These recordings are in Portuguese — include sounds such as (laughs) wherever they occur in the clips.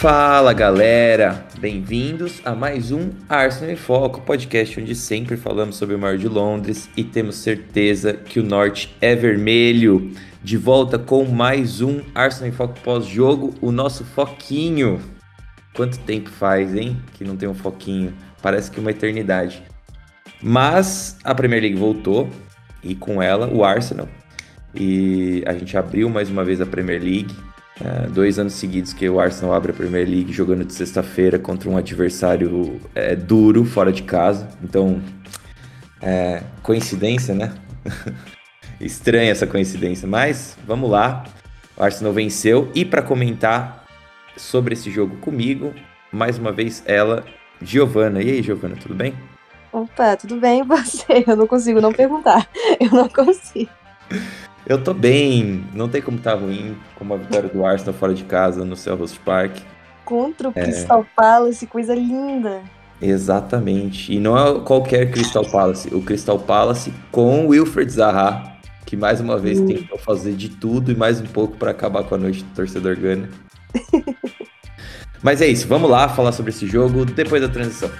Fala galera, bem-vindos a mais um Arsenal em Foco, podcast onde sempre falamos sobre o Mar de Londres e temos certeza que o norte é vermelho. De volta com mais um Arsenal em Foco pós-jogo, o nosso foquinho. Quanto tempo faz, hein, que não tem um foquinho? Parece que uma eternidade. Mas a Premier League voltou e com ela o Arsenal. E a gente abriu mais uma vez a Premier League é, dois anos seguidos que o Arsenal abre a Premier League jogando de sexta-feira contra um adversário é, duro, fora de casa. Então, é, coincidência, né? (laughs) Estranha essa coincidência, mas vamos lá. O Arsenal venceu. E para comentar sobre esse jogo comigo, mais uma vez ela, Giovana. E aí, Giovana, tudo bem? Opa, tudo bem e você? Eu não consigo não perguntar. Eu não consigo. (laughs) Eu tô bem, não tem como estar tá ruim como a vitória do Arsenal fora de casa no Selhurst Park. Contra o é... Crystal Palace, coisa linda. Exatamente. E não é qualquer Crystal Palace, o Crystal Palace com Wilfred Zaha, que mais uma vez hum. tentou fazer de tudo e mais um pouco para acabar com a noite do torcedor Gana. (laughs) Mas é isso, vamos lá falar sobre esse jogo depois da transição.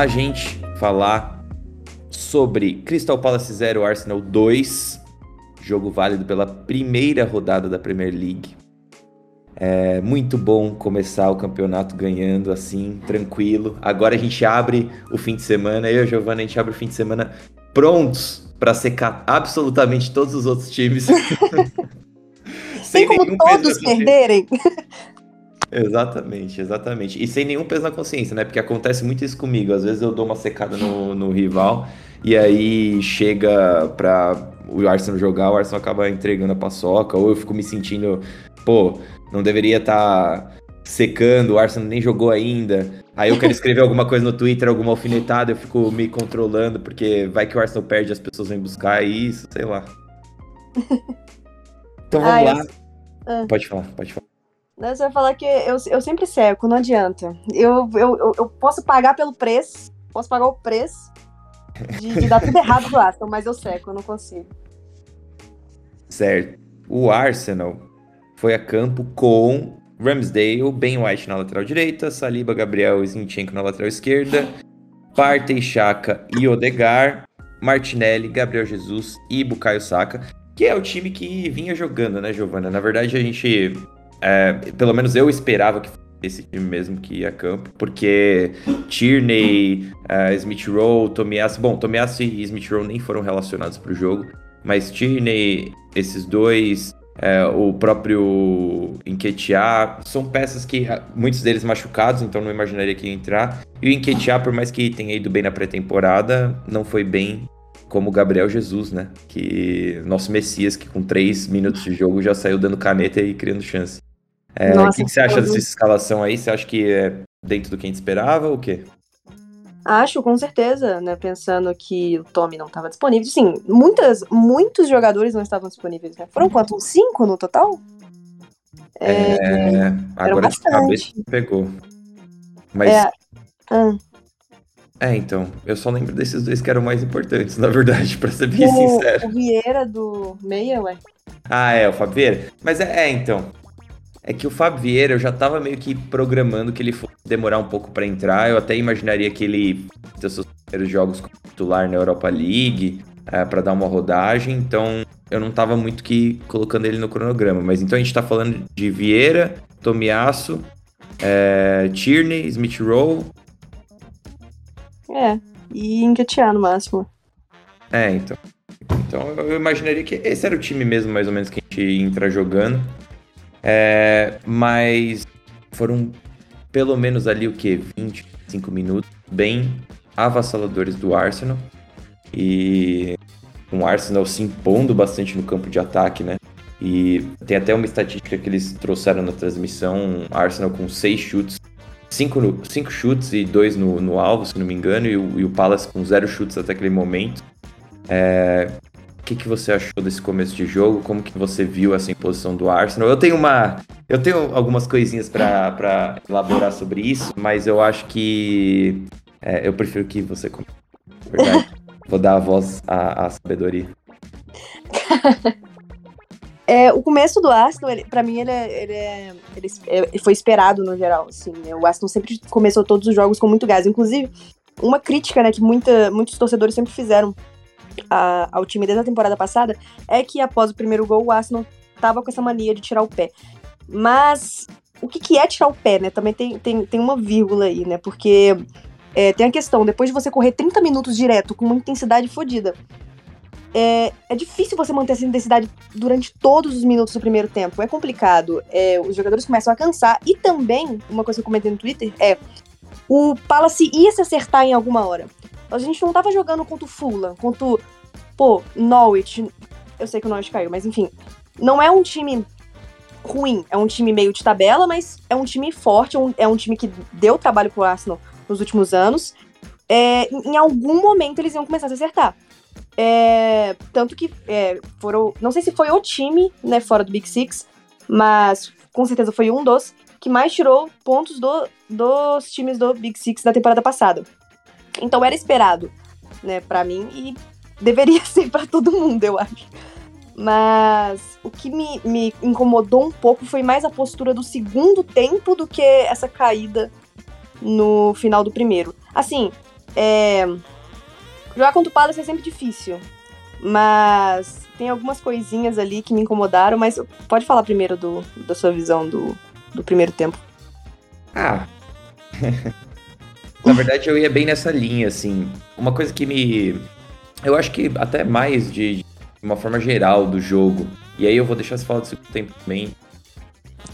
Lá, gente, falar sobre Crystal Palace 0, Arsenal 2. Jogo válido pela primeira rodada da Premier League. É muito bom começar o campeonato ganhando assim, tranquilo. Agora a gente abre o fim de semana, eu e a Giovanna, a gente abre o fim de semana prontos para secar absolutamente todos os outros times. (laughs) (laughs) Sem como todos perderem. Exatamente, exatamente. E sem nenhum peso na consciência, né? Porque acontece muito isso comigo. Às vezes eu dou uma secada no, no rival e aí chega pra o Arsenal jogar, o Arsenal acaba entregando a paçoca, ou eu fico me sentindo, pô, não deveria estar tá secando, o Arsenal nem jogou ainda. Aí eu quero escrever alguma coisa no Twitter, alguma alfinetada, eu fico me controlando, porque vai que o Arsenal perde, as pessoas vêm buscar isso, sei lá. (laughs) Então vamos ah, lá. Eu... Ah. Pode falar, pode falar. Você vai falar que eu, eu sempre seco, não adianta. Eu, eu, eu posso pagar pelo preço, posso pagar o preço de, de dar tudo errado pro Arsenal, mas eu seco, eu não consigo. Certo. O Arsenal foi a campo com Ramsdale, Ben White na lateral direita, Saliba, Gabriel e Zinchenko na lateral esquerda, Partey, Chaka e Odegar, Martinelli, Gabriel Jesus e Bukayo Saka, que é o time que vinha jogando, né, Giovana? Na verdade, a gente é, pelo menos eu esperava que esse time mesmo que ia a campo, porque Tierney, uh, Smith Rowe, Tomiasso, bom, Tomiasso e Smith Rowe nem foram relacionados para o jogo, mas Tierney, esses dois, é, o próprio Enquetear, são peças que muitos deles machucados, então não imaginaria que ia entrar. E o Enquetear, por mais que tenha ido bem na pré-temporada, não foi bem como o Gabriel Jesus, né? Que nosso Messias, que com três minutos de jogo já saiu dando caneta e criando chance. É, Nossa, o que, que você acha dessa escalação aí? Você acha que é dentro do que a gente esperava ou o quê? Acho, com certeza, né? Pensando que o Tommy não estava disponível. Sim, muitas, muitos jogadores não estavam disponíveis, né? Foram quantos? Cinco no total? É, é agora de cabeça pegou. Mas. É, ah. é, então, eu só lembro desses dois que eram mais importantes, na verdade, (laughs) pra ser bem o, sincero. O Vieira do Meia, ué. Ah, é, o Fábio Vieira. Mas é, é então, é que o Fábio Vieira, eu já tava meio que programando que ele fosse demorar um pouco para entrar. Eu até imaginaria que ele ter seus primeiros jogos como titular na Europa League é, para dar uma rodagem. Então eu não tava muito que colocando ele no cronograma. Mas então a gente tá falando de Vieira, Tomiasso, é, Tierney, Smith Rowe. É, e Enquetear no máximo. É, então. Então eu imaginaria que esse era o time mesmo, mais ou menos, que a gente entra jogando. É, mas foram pelo menos ali o que? 25 minutos bem avassaladores do Arsenal. E um Arsenal se impondo bastante no campo de ataque, né? E tem até uma estatística que eles trouxeram na transmissão: Arsenal com seis chutes, cinco, cinco chutes e dois no, no alvo, se não me engano, e o, e o Palace com zero chutes até aquele momento. É, que, que você achou desse começo de jogo? Como que você viu essa imposição do Arsenal? Eu tenho uma, eu tenho algumas coisinhas para elaborar sobre isso, mas eu acho que é, eu prefiro que você comente. Verdade. (laughs) Vou dar a voz à, à sabedoria. É, o começo do Arsenal, ele, pra mim, ele, é, ele, é, ele, ele, foi esperado no geral. Assim, né? O Arsenal sempre começou todos os jogos com muito gás. Inclusive, uma crítica né, que muita, muitos torcedores sempre fizeram a, ao time desde a temporada passada é que após o primeiro gol, o Arsenal tava com essa mania de tirar o pé. Mas o que, que é tirar o pé, né? Também tem, tem, tem uma vírgula aí, né? Porque é, tem a questão, depois de você correr 30 minutos direto com uma intensidade fodida, é, é difícil você manter essa intensidade durante todos os minutos do primeiro tempo. É complicado. É, os jogadores começam a cansar. E também, uma coisa que eu comentei no Twitter é. O Palace ia se acertar em alguma hora. A gente não tava jogando contra o Fulham, contra o. Pô, Norwich. Eu sei que o Norwich caiu, mas enfim. Não é um time ruim. É um time meio de tabela, mas é um time forte. É um, é um time que deu trabalho pro Arsenal nos últimos anos. É, em algum momento eles iam começar a se acertar. É, tanto que é, foram. Não sei se foi o time, né, fora do Big Six, mas com certeza foi um dos que mais tirou pontos do, dos times do Big Six da temporada passada. Então era esperado, né, para mim e deveria (laughs) ser para todo mundo, eu acho. Mas o que me, me incomodou um pouco foi mais a postura do segundo tempo do que essa caída no final do primeiro. Assim, é, Jogar contra o Palace é sempre difícil. Mas tem algumas coisinhas ali que me incomodaram, mas pode falar primeiro do, da sua visão do, do primeiro tempo. Ah. (laughs) Na verdade, eu ia bem nessa linha, assim. Uma coisa que me. Eu acho que até mais de, de uma forma geral do jogo. E aí eu vou deixar você falar do segundo tempo também.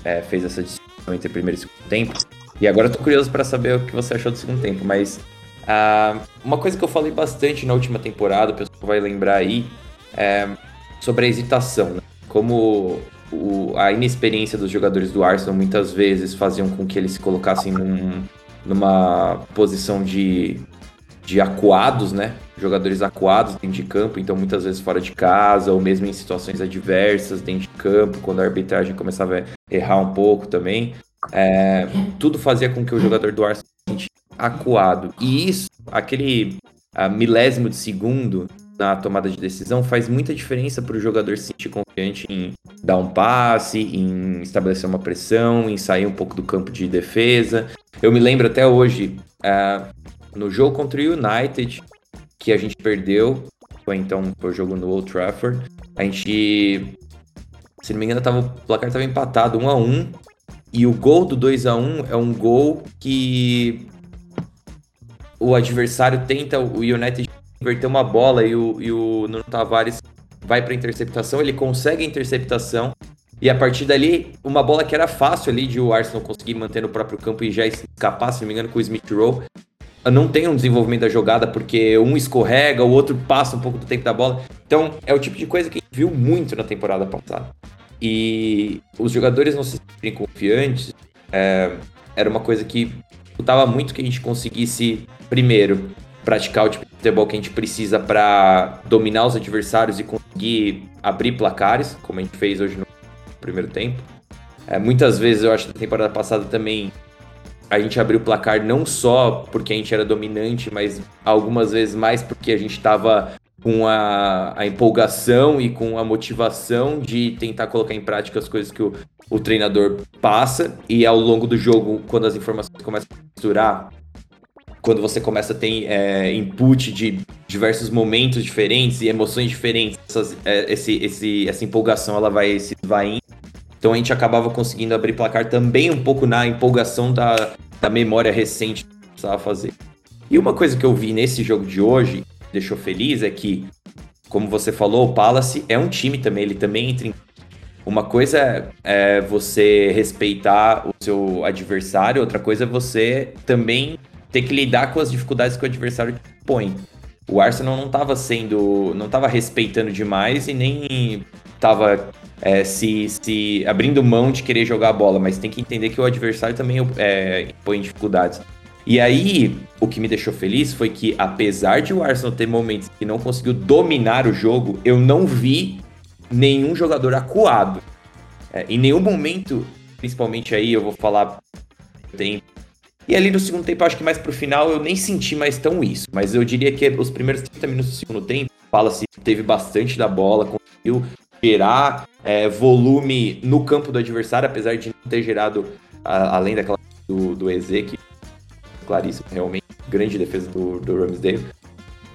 É, fez essa distinção entre primeiro e segundo tempo. E agora eu tô curioso para saber o que você achou do segundo tempo, mas Uh, uma coisa que eu falei bastante na última temporada, o pessoal vai lembrar aí, é sobre a hesitação. Né? Como o, a inexperiência dos jogadores do Arsenal muitas vezes faziam com que eles se colocassem num, numa posição de, de acuados, né? Jogadores acuados dentro de campo, então muitas vezes fora de casa, ou mesmo em situações adversas dentro de campo, quando a arbitragem começava a errar um pouco também. É, tudo fazia com que o jogador do Arsenal se acuado. E isso, aquele milésimo de segundo na tomada de decisão, faz muita diferença para o jogador se sentir confiante em dar um passe, em estabelecer uma pressão, em sair um pouco do campo de defesa. Eu me lembro até hoje, uh, no jogo contra o United, que a gente perdeu, foi então foi o jogo no Old Trafford, a gente, se não me engano, tava, o placar estava empatado 1 a 1 e o gol do 2 a 1 é um gol que o adversário tenta, o United inverter uma bola e o, e o Nuno Tavares vai para interceptação, ele consegue a interceptação e a partir dali, uma bola que era fácil ali de o Arsenal conseguir manter no próprio campo e já escapar, se não me engano, com o Smith Rowe, não tem um desenvolvimento da jogada porque um escorrega, o outro passa um pouco do tempo da bola. Então, é o tipo de coisa que a gente viu muito na temporada passada. E os jogadores não se sentem confiantes. É, era uma coisa que dificultava muito que a gente conseguisse primeiro, praticar o tipo de futebol que a gente precisa para dominar os adversários e conseguir abrir placares, como a gente fez hoje no primeiro tempo. É, muitas vezes, eu acho que na temporada passada também, a gente abriu o placar não só porque a gente era dominante, mas algumas vezes mais porque a gente estava com a, a, empolgação e com a motivação de tentar colocar em prática as coisas que o, o treinador passa. E ao longo do jogo, quando as informações começam a misturar, quando você começa a ter é, input de diversos momentos diferentes e emoções diferentes, essas, é, esse, esse, essa empolgação ela vai se esvaindo. Então a gente acabava conseguindo abrir placar também um pouco na empolgação da, da memória recente que precisava fazer. E uma coisa que eu vi nesse jogo de hoje, deixou feliz, é que, como você falou, o Palace é um time também, ele também entra em. Uma coisa é você respeitar o seu adversário, outra coisa é você também ter que lidar com as dificuldades que o adversário põe. o Arsenal não estava sendo, não estava respeitando demais e nem estava é, se, se abrindo mão de querer jogar a bola, mas tem que entender que o adversário também é, põe dificuldades. E aí, o que me deixou feliz foi que, apesar de o Arsenal ter momentos que não conseguiu dominar o jogo, eu não vi nenhum jogador acuado. É, em nenhum momento, principalmente aí, eu vou falar tempo. E ali no segundo tempo, acho que mais pro final, eu nem senti mais tão isso. Mas eu diria que os primeiros 30 minutos do segundo tempo, fala-se, teve bastante da bola, conseguiu gerar é, volume no campo do adversário, apesar de não ter gerado, a, além daquela do, do EZ, que claríssimo, realmente, grande defesa do, do Ramsdale.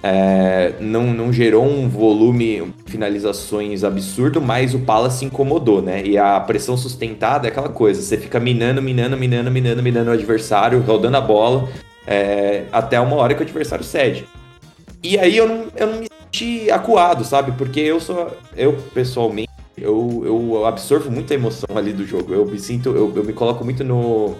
É, não, não gerou um volume finalizações absurdo, mas o Palace incomodou, né? E a pressão sustentada é aquela coisa, você fica minando, minando, minando, minando, minando o adversário, rodando a bola, é, até uma hora que o adversário cede. E aí eu não, eu não me senti acuado, sabe? Porque eu sou, eu pessoalmente, eu, eu absorvo muita emoção ali do jogo. Eu me sinto, eu, eu me coloco muito no,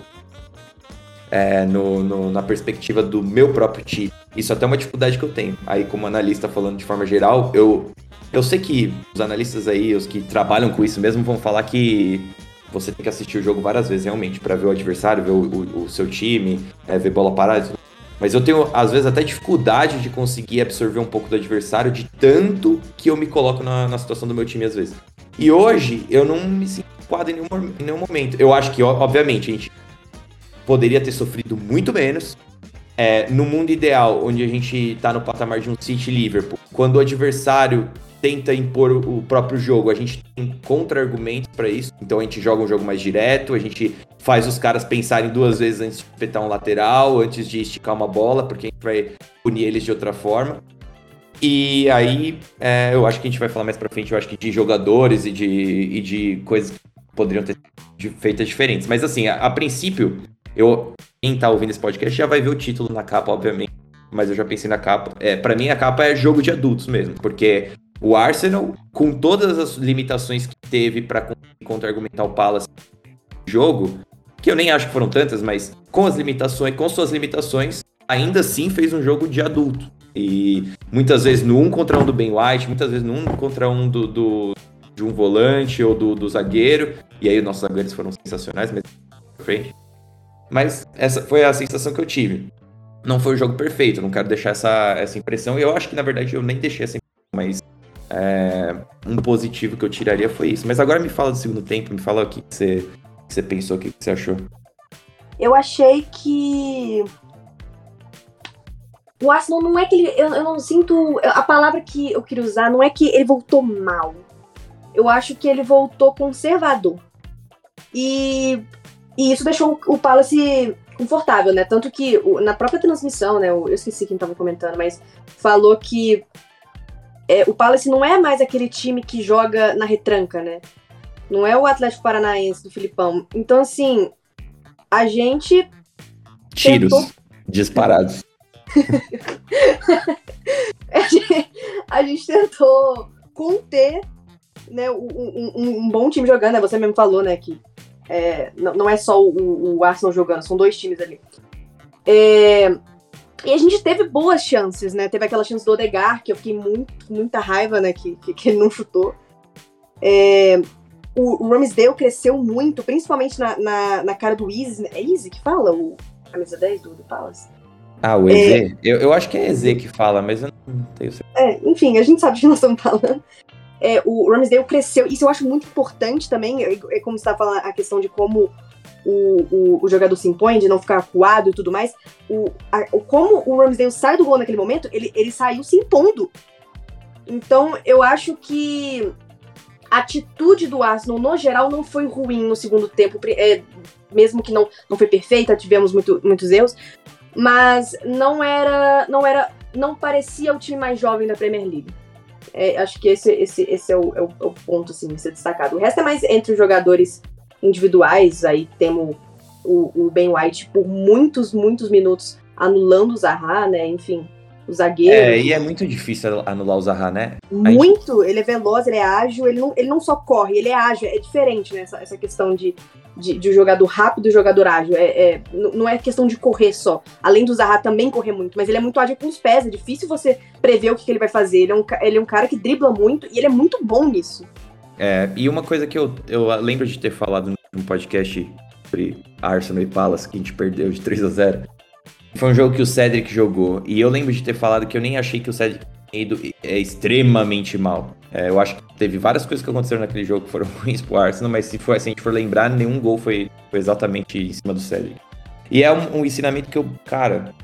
é, no, no, na perspectiva do meu próprio time. Isso até é uma dificuldade que eu tenho. Aí, como analista, falando de forma geral, eu, eu sei que os analistas aí, os que trabalham com isso mesmo, vão falar que você tem que assistir o jogo várias vezes, realmente, para ver o adversário, ver o, o, o seu time, é, ver bola parada. Mas eu tenho, às vezes, até dificuldade de conseguir absorver um pouco do adversário, de tanto que eu me coloco na, na situação do meu time, às vezes. E hoje, eu não me sinto em nenhum, em nenhum momento. Eu acho que, obviamente, a gente poderia ter sofrido muito menos. É, no mundo ideal, onde a gente está no patamar de um City Liverpool, quando o adversário tenta impor o próprio jogo, a gente tem contra-argumentos para isso. Então a gente joga um jogo mais direto, a gente faz os caras pensarem duas vezes antes de espetar um lateral, antes de esticar uma bola, porque a gente vai punir eles de outra forma. E aí, é, eu acho que a gente vai falar mais pra frente, eu acho que de jogadores e de, e de coisas que poderiam ter feitas diferentes. Mas assim, a, a princípio, eu, quem tá ouvindo esse podcast já vai ver o título na capa, obviamente. Mas eu já pensei na capa. É, para mim, a capa é jogo de adultos mesmo. Porque o Arsenal, com todas as limitações que teve para contra-argumentar o Palace jogo, que eu nem acho que foram tantas, mas com as limitações, com suas limitações, ainda assim fez um jogo de adulto. E muitas vezes no um contra um do Ben White, muitas vezes no um contra um do, do de um volante ou do, do zagueiro. E aí os nossos zagueiros foram sensacionais, mas frente. Mas essa foi a sensação que eu tive. Não foi o jogo perfeito, não quero deixar essa, essa impressão. E eu acho que, na verdade, eu nem deixei essa impressão, mas é, um positivo que eu tiraria foi isso. Mas agora me fala do segundo tempo, me fala o que você, que você pensou, o que você achou. Eu achei que o Arsenal não é que ele. Eu, eu, não sinto. A palavra que eu queria usar não é que ele voltou mal. Eu acho que ele voltou conservador. E e isso deixou o Palace confortável, né? Tanto que na própria transmissão, né? Eu esqueci quem tava comentando, mas falou que é, o Palace não é mais aquele time que joga na retranca, né? Não é o Atlético Paranaense do Filipão. Então, assim, a gente. Tiros tentou... disparados. (laughs) a, gente, a gente tentou conter né, um, um, um, bom time jogando, né? Você mesmo falou, né, que é, não, não, é só o, o, Arsenal jogando, são dois times ali. É, e a gente teve boas chances, né? Teve aquela chance do Odegar, que eu fiquei muito, muita raiva, né? Que, que, que ele não chutou. É, o, o Ramsdale cresceu muito, principalmente na, na, na, cara do Easy. É Easy que fala? O camisa 10 do, do Palace? Ah, o EZ? É, eu, eu acho que é EZ que fala, mas eu não tenho certeza. É, enfim, a gente sabe de que nós estamos falando é, o Ramsdale cresceu. Isso eu acho muito importante também, é, é como você está falando, a questão de como o, o, o, jogador se impõe, de não ficar acuado e tudo mais. O, a, o, como o Ramsdale sai do gol naquele momento, ele, ele saiu se impondo. Então, eu acho que a atitude do Arsenal, no geral, não foi ruim no segundo tempo. É, mesmo que não, não foi perfeita, tivemos muito, muitos erros. Mas não era. não era. não parecia o time mais jovem da Premier League. É, acho que esse, esse, esse é, o, é, o, é o ponto assim, a ser destacado. O resto é mais entre os jogadores individuais. Aí temos o, o Ben White por muitos, muitos minutos anulando o Zaha, né? Enfim, o zagueiro. É, e é muito difícil anular o Zaha, né? Muito! Gente... Ele é veloz, ele é ágil, ele não, ele não só corre, ele é ágil. É diferente, né? Essa, essa questão de, de, de jogador rápido e jogador ágil. É, é, não é questão de correr só. Além do Zaha também correr muito, mas ele é muito ágil com os pés. É difícil você prever o que, que ele vai fazer. Ele é, um, ele é um cara que dribla muito e ele é muito bom nisso. É, e uma coisa que eu, eu lembro de ter falado no podcast sobre Arsenal e Palace, que a gente perdeu de 3 a 0 foi um jogo que o Cedric jogou. E eu lembro de ter falado que eu nem achei que o Cedric tinha ido é, extremamente mal. É, eu acho que teve várias coisas que aconteceram naquele jogo que foram (laughs) ruins pro Arsenal, mas se, for, se a gente for lembrar, nenhum gol foi, foi exatamente em cima do Cedric. E é um, um ensinamento que eu, cara,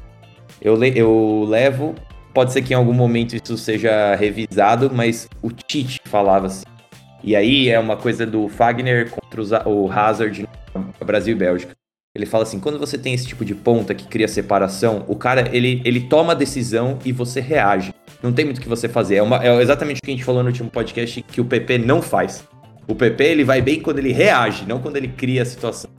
eu, le, eu levo. Pode ser que em algum momento isso seja revisado, mas o Tite falava assim. E aí é uma coisa do Fagner contra o Hazard no Brasil e Bélgica. Ele fala assim, quando você tem esse tipo de ponta que cria separação, o cara, ele, ele toma a decisão e você reage. Não tem muito o que você fazer. É, uma, é exatamente o que a gente falou no último podcast que o PP não faz. O PP, ele vai bem quando ele reage, não quando ele cria a situação.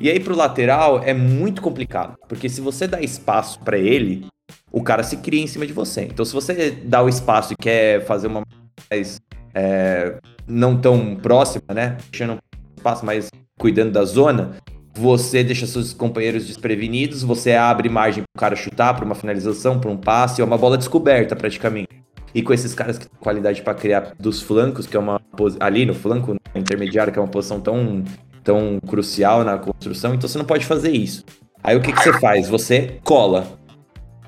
E aí pro lateral é muito complicado, porque se você dá espaço para ele, o cara se cria em cima de você. Então se você dá o espaço e quer fazer uma mais é, não tão próxima, né? Deixando um espaço mais cuidando da zona, você deixa seus companheiros desprevenidos, você abre margem para o cara chutar, para uma finalização, para um passe, é uma bola descoberta praticamente. E com esses caras que têm qualidade para criar dos flancos, que é uma ali no flanco intermediário, que é uma posição tão, tão crucial na construção, então você não pode fazer isso. Aí o que, que você faz? Você cola.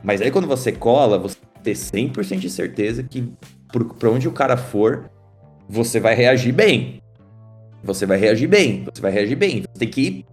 Mas aí quando você cola, você tem 100% de certeza que para onde o cara for, você vai reagir bem você vai reagir bem, você vai reagir bem. Você tem que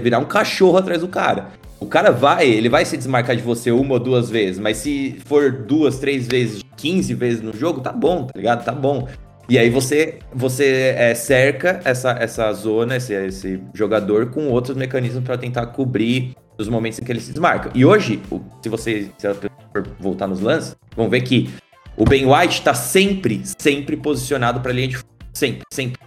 virar um cachorro atrás do cara. O cara vai, ele vai se desmarcar de você uma ou duas vezes, mas se for duas, três vezes, 15 vezes no jogo, tá bom, tá ligado? Tá bom. E aí você você é, cerca essa, essa zona, esse, esse jogador com outros mecanismos para tentar cobrir os momentos em que ele se desmarca. E hoje, se você se for voltar nos lances, vão ver que o Ben White tá sempre, sempre posicionado para linha de sempre, sempre.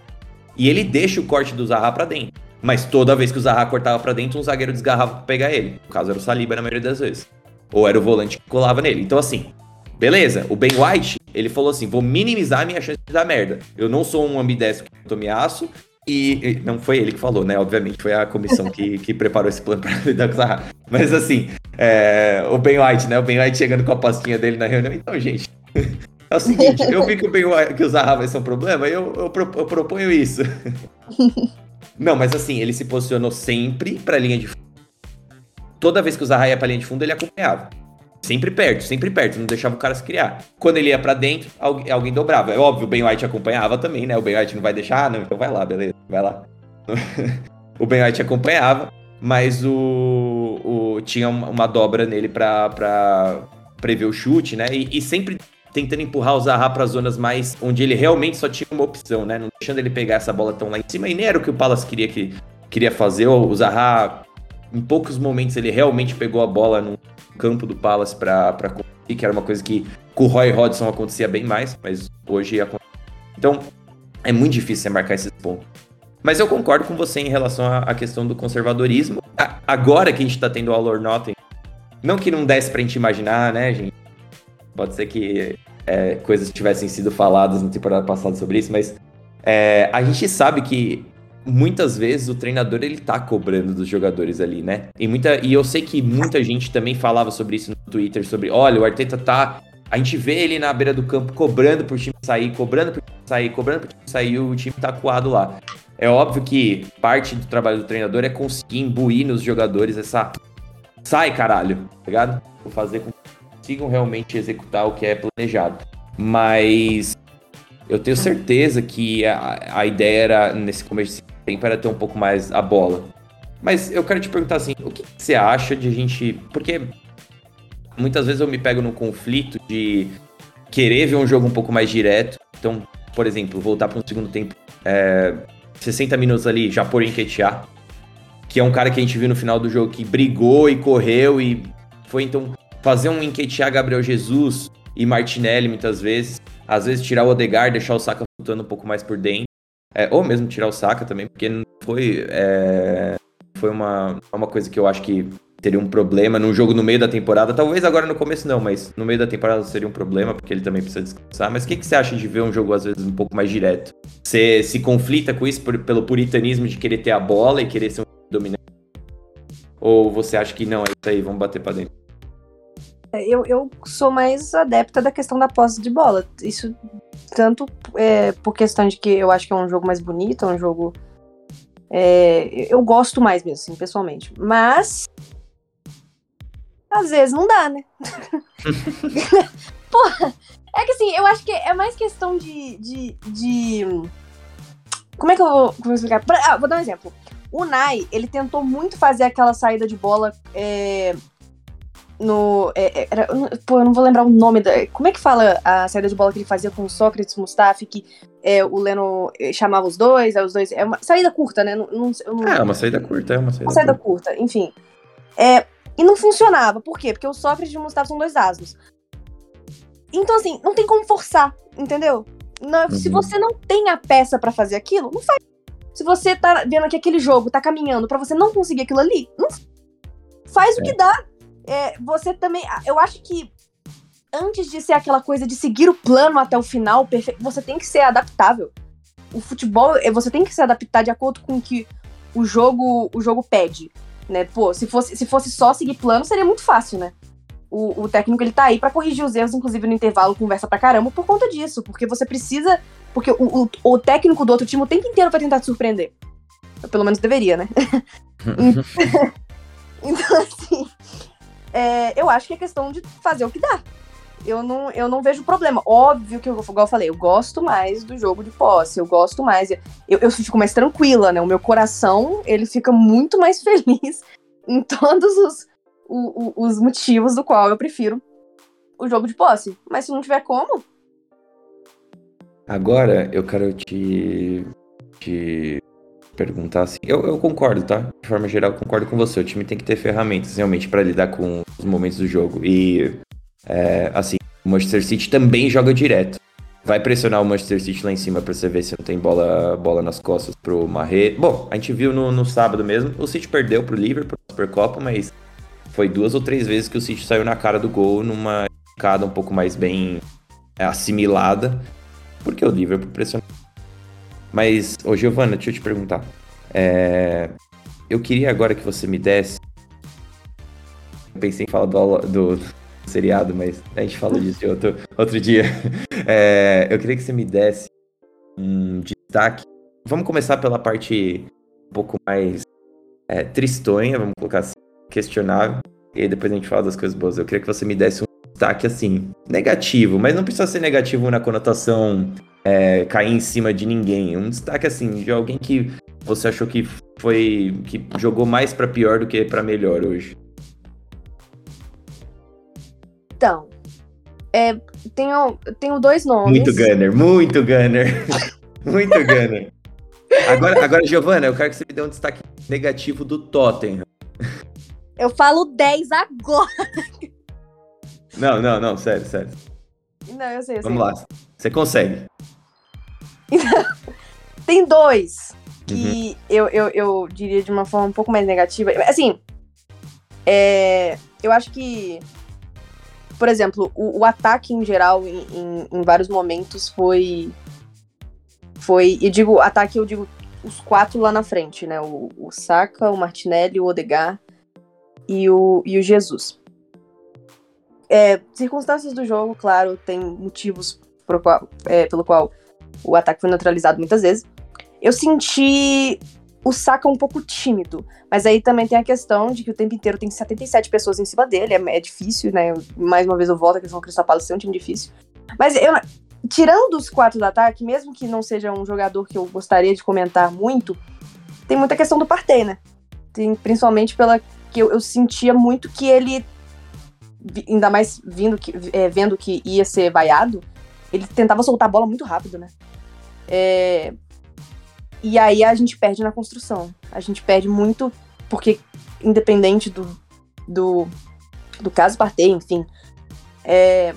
E ele deixa o corte do Zaha para dentro. Mas toda vez que o Zaha cortava para dentro, um zagueiro desgarrava pra pegar ele. No caso, era o Saliba na maioria das vezes. Ou era o volante que colava nele. Então, assim, beleza. O Ben White, ele falou assim: vou minimizar a minha chance de dar merda. Eu não sou um ambidestro que tome aço. E, não foi ele que falou, né? Obviamente, foi a comissão que, (laughs) que preparou esse plano para (laughs) lidar com o Zaha. Mas assim, é, o Ben White, né? O Ben White chegando com a pastinha dele na reunião. Então, gente, (laughs) é o seguinte, eu vi que o, que vai ser um problema, eu, eu, eu proponho isso. (laughs) Não, mas assim, ele se posicionou sempre pra linha de fundo. Toda vez que o Zaha ia pra linha de fundo, ele acompanhava. Sempre perto, sempre perto, não deixava o cara se criar. Quando ele ia para dentro, alguém, alguém, dobrava. É óbvio, o Ben White acompanhava também, né? O Ben White não vai deixar, ah, não, então vai lá, beleza, vai lá. (laughs) o Ben White acompanhava, mas o, o tinha uma dobra nele pra, pra prever o chute, né? E, e sempre tentando empurrar o Zaha para zonas mais onde ele realmente só tinha uma opção, né? Não deixando ele pegar essa bola tão lá em cima. E nem era o que o Palace queria, que, queria fazer. O Zaha, em poucos momentos, ele realmente pegou a bola no campo do Palace para conseguir, que era uma coisa que com o Roy Hodgson acontecia bem mais, mas hoje acontece. Então, é muito difícil você marcar esses pontos. Mas eu concordo com você em relação à questão do conservadorismo. Agora que a gente tá tendo o All or Nothing, não que não desse pra gente imaginar, né, gente? Pode ser que é, coisas tivessem sido faladas na temporada passada sobre isso, mas é, a gente sabe que muitas vezes o treinador ele tá cobrando dos jogadores ali, né? E, muita, e eu sei que muita gente também falava sobre isso no Twitter, sobre, olha, o Arteta tá. A gente vê ele na beira do campo cobrando pro time sair, cobrando pro time sair, cobrando pro time sair, o time tá coado lá. É óbvio que parte do trabalho do treinador é conseguir imbuir nos jogadores essa. Sai, caralho, tá ligado? Vou fazer com consigam realmente executar o que é planejado. Mas eu tenho certeza que a, a ideia era, nesse começo tempo, era ter um pouco mais a bola. Mas eu quero te perguntar assim, o que você acha de a gente. Porque muitas vezes eu me pego no conflito de querer ver um jogo um pouco mais direto. Então, por exemplo, voltar para um segundo tempo, é, 60 minutos ali, já por enquetear. Que é um cara que a gente viu no final do jogo que brigou e correu e foi então fazer um enquetear Gabriel Jesus e Martinelli muitas vezes, às vezes tirar o Odegar, deixar o Saka flutuando um pouco mais por dentro, é, ou mesmo tirar o Saka também, porque foi, é, foi uma, uma coisa que eu acho que seria um problema num jogo no meio da temporada. Talvez agora no começo não, mas no meio da temporada seria um problema, porque ele também precisa descansar. Mas o que, que você acha de ver um jogo, às vezes, um pouco mais direto? Você se conflita com isso por, pelo puritanismo de querer ter a bola e querer ser um dominante? Ou você acha que não, é isso aí, vamos bater pra dentro? Eu, eu sou mais adepta da questão da posse de bola. Isso tanto é, por questão de que eu acho que é um jogo mais bonito, é um jogo. É, eu gosto mais mesmo, assim, pessoalmente. Mas. Às vezes não dá, né? (laughs) Porra, é que assim, eu acho que é mais questão de. de, de... Como é que eu vou, vou explicar? Ah, vou dar um exemplo. O Nai, ele tentou muito fazer aquela saída de bola é, no. É, é era, pô, eu não vou lembrar o nome da. Como é que fala a saída de bola que ele fazia com o Sócrates Mustafi, que é, o Leno é, chamava os dois, é os dois. É uma saída curta, né? Não, não, não, é, uma saída curta, é uma saída, uma saída curta. curta. Enfim. É, e não funcionava. Por quê? Porque o Sócrates e o Mustafa são dois asnos. Então, assim, não tem como forçar, entendeu? Não, uhum. Se você não tem a peça para fazer aquilo, não faz. Se você tá vendo que aquele jogo tá caminhando para você não conseguir aquilo ali, não faz é. o que dá é, você também. Eu acho que antes de ser aquela coisa de seguir o plano até o final, perfeito, você tem que ser adaptável. O futebol, é, você tem que se adaptar de acordo com o que o jogo, o jogo pede, né? Pô, se fosse, se fosse só seguir plano, seria muito fácil, né? O, o técnico ele tá aí para corrigir os erros, inclusive no intervalo conversa pra caramba por conta disso, porque você precisa, porque o, o, o técnico do outro time o tempo inteiro vai tentar te surpreender. Pelo menos deveria, né? (laughs) (laughs) (laughs) então, assim, é, eu acho que é questão de fazer o que dá. Eu não, eu não vejo problema. Óbvio que, eu, igual eu falei, eu gosto mais do jogo de posse, eu gosto mais. Eu, eu fico mais tranquila, né? O meu coração, ele fica muito mais (laughs) feliz em todos os, o, o, os motivos do qual eu prefiro o jogo de posse. Mas se não tiver como. Agora eu quero te, te perguntar assim. Eu, eu concordo, tá? De forma geral, concordo com você. O time tem que ter ferramentas realmente para lidar com os momentos do jogo. E, é, assim, o Manchester City também joga direto. Vai pressionar o Manchester City lá em cima pra você ver se não tem bola, bola nas costas pro Marre. Bom, a gente viu no, no sábado mesmo. O City perdeu pro Liverpool na Supercopa, mas foi duas ou três vezes que o City saiu na cara do gol numa escada um pouco mais bem é, assimilada. Porque o Liverpool pressionou mas, ô Giovana, deixa eu te perguntar. É... Eu queria agora que você me desse. Eu pensei em falar do, do, do (laughs) seriado, mas a gente fala disso outro, outro dia. (laughs) É... Eu queria que você me desse um destaque. Vamos começar pela parte um pouco mais é, tristonha, vamos colocar assim, questionável. E aí depois a gente fala das coisas boas. Eu queria que você me desse um destaque assim, negativo, mas não precisa ser negativo na conotação é, cair em cima de ninguém. Um destaque assim de alguém que você achou que foi que jogou mais para pior do que para melhor hoje. Então, é, tenho, tenho dois nomes. Muito Gunner, muito Gunner. (laughs) muito Gunner. Agora, agora, Giovana, eu quero que você me dê um destaque negativo do Tottenham. Eu falo 10 agora. Não, não, não, sério, sério. Não, eu sei, eu Vamos sei. lá. Você consegue. (laughs) Tem dois que uhum. eu, eu, eu diria de uma forma um pouco mais negativa. Assim, é, eu acho que, por exemplo, o, o ataque em geral, em, em, em, vários momentos, foi. Foi. E digo ataque, eu digo os quatro lá na frente, né? O, o Saka, o Martinelli, o Odegar e o, e o Jesus. É, circunstâncias do jogo, claro, tem motivos qual, é, pelo qual o ataque foi neutralizado muitas vezes. Eu senti o Saka um pouco tímido, mas aí também tem a questão de que o tempo inteiro tem 77 pessoas em cima dele, é, é difícil, né? Mais uma vez eu volto a questão do Crystal Palace ser um time difícil. Mas eu, tirando os quatro do ataque, mesmo que não seja um jogador que eu gostaria de comentar muito, tem muita questão do Partey, né? Tem, principalmente pela que eu, eu sentia muito que ele ainda mais vindo que, é, vendo que ia ser vaiado, ele tentava soltar a bola muito rápido, né? É, e aí a gente perde na construção. A gente perde muito, porque independente do, do, do caso Partey, enfim, é,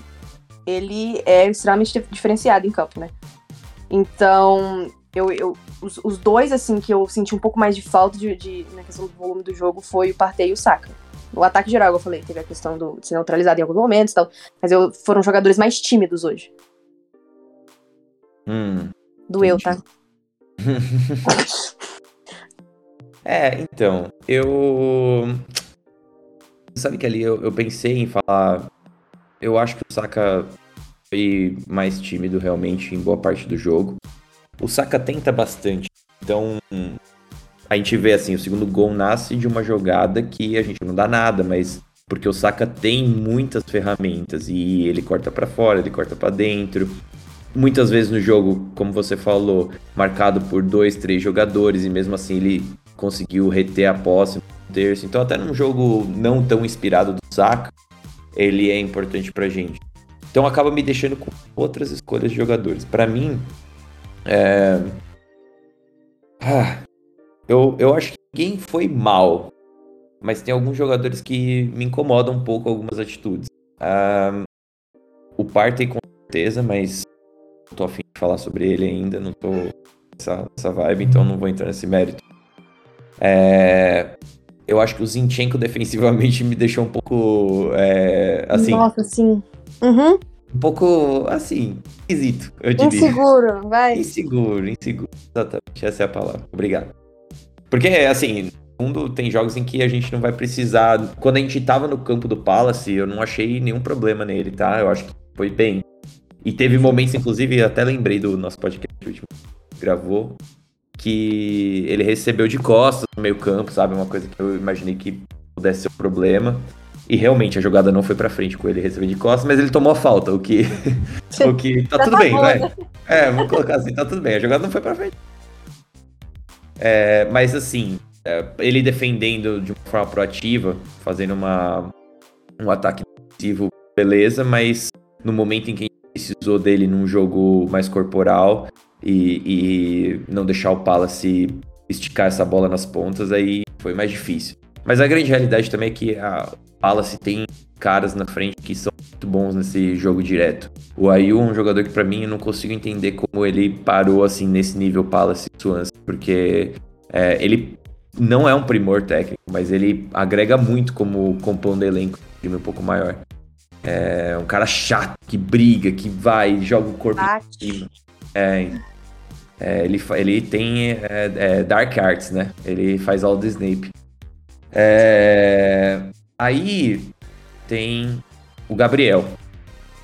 ele é extremamente diferenciado em campo, né? Então, eu, eu, os, os, dois, assim, que eu senti um pouco mais de falta de, de, na questão do volume do jogo foi o Partey e o Saka. O ataque geral, eu falei, teve a questão do, de ser neutralizado em alguns momentos e tal. Mas eu, foram jogadores mais tímidos hoje. Hum. Doeu, tá? (laughs) é, então, eu. Sabe que ali eu, eu pensei em falar. Eu acho que o Saka foi mais tímido realmente em boa parte do jogo. O Saka tenta bastante. Então, a gente vê assim, o segundo gol nasce de uma jogada que a gente não dá nada, mas porque o Saka tem muitas ferramentas e ele corta para fora, ele corta para dentro. Muitas vezes no jogo, como você falou, marcado por dois, três jogadores e mesmo assim ele conseguiu reter a posse no terço. Então até num jogo não tão inspirado do Saka, ele é importante pra gente. Então acaba me deixando com outras escolhas de jogadores. Para mim, é... ah, eu, eu acho que ninguém foi mal, mas tem alguns jogadores que me incomodam um pouco algumas atitudes. Ah, o Partey com certeza, mas não tô afim de falar sobre ele ainda, não tô nessa, nessa vibe, então não vou entrar nesse mérito. É, eu acho que o Zinchenko defensivamente me deixou um pouco é, assim. Nossa, sim. Uhum. Um pouco assim, esquisito, eu diria. Inseguro, vai. Inseguro, inseguro. Exatamente, essa é a palavra. Obrigado. Porque, assim, no fundo, tem jogos em que a gente não vai precisar. Quando a gente tava no campo do Palace, eu não achei nenhum problema nele, tá? Eu acho que foi bem. E teve momentos, inclusive, até lembrei do nosso podcast último que gravou, que ele recebeu de costas no meio campo, sabe? Uma coisa que eu imaginei que pudesse ser um problema. E realmente a jogada não foi pra frente com ele receber de costas, mas ele tomou a falta, o que. (laughs) o que tá tudo bem, vai. É, vamos colocar assim, tá tudo bem. A jogada não foi pra frente. É, mas assim, é, ele defendendo de uma forma proativa, fazendo uma, um ataque defensivo, beleza, mas no momento em que a gente precisou dele num jogo mais corporal e, e não deixar o Palace esticar essa bola nas pontas, aí foi mais difícil. Mas a grande realidade também é que a Palace tem caras na frente que são muito bons nesse jogo direto. O Ayu é um jogador que para mim eu não consigo entender como ele parou assim nesse nível Palace Swans, porque é, ele não é um primor técnico, mas ele agrega muito como compondo elenco de um pouco maior. É um cara chato, que briga, que vai, joga o corpo em cima. É, é, ele, ele tem é, é, Dark Arts, né? Ele faz all the Snape. É, Aí tem o Gabriel.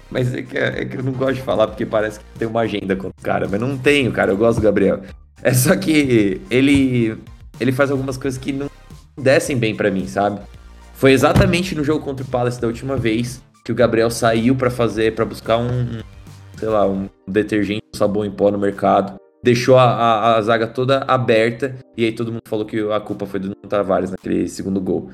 Mas é que, é que, eu não gosto de falar porque parece que tem uma agenda com o cara, mas não tenho, cara. Eu gosto do Gabriel. É só que ele ele faz algumas coisas que não descem bem para mim, sabe? Foi exatamente no jogo contra o Palace da última vez que o Gabriel saiu para fazer, para buscar um, sei lá, um detergente, um sabão em pó no mercado. Deixou a, a, a zaga toda aberta e aí todo mundo falou que a culpa foi do Tavares naquele segundo gol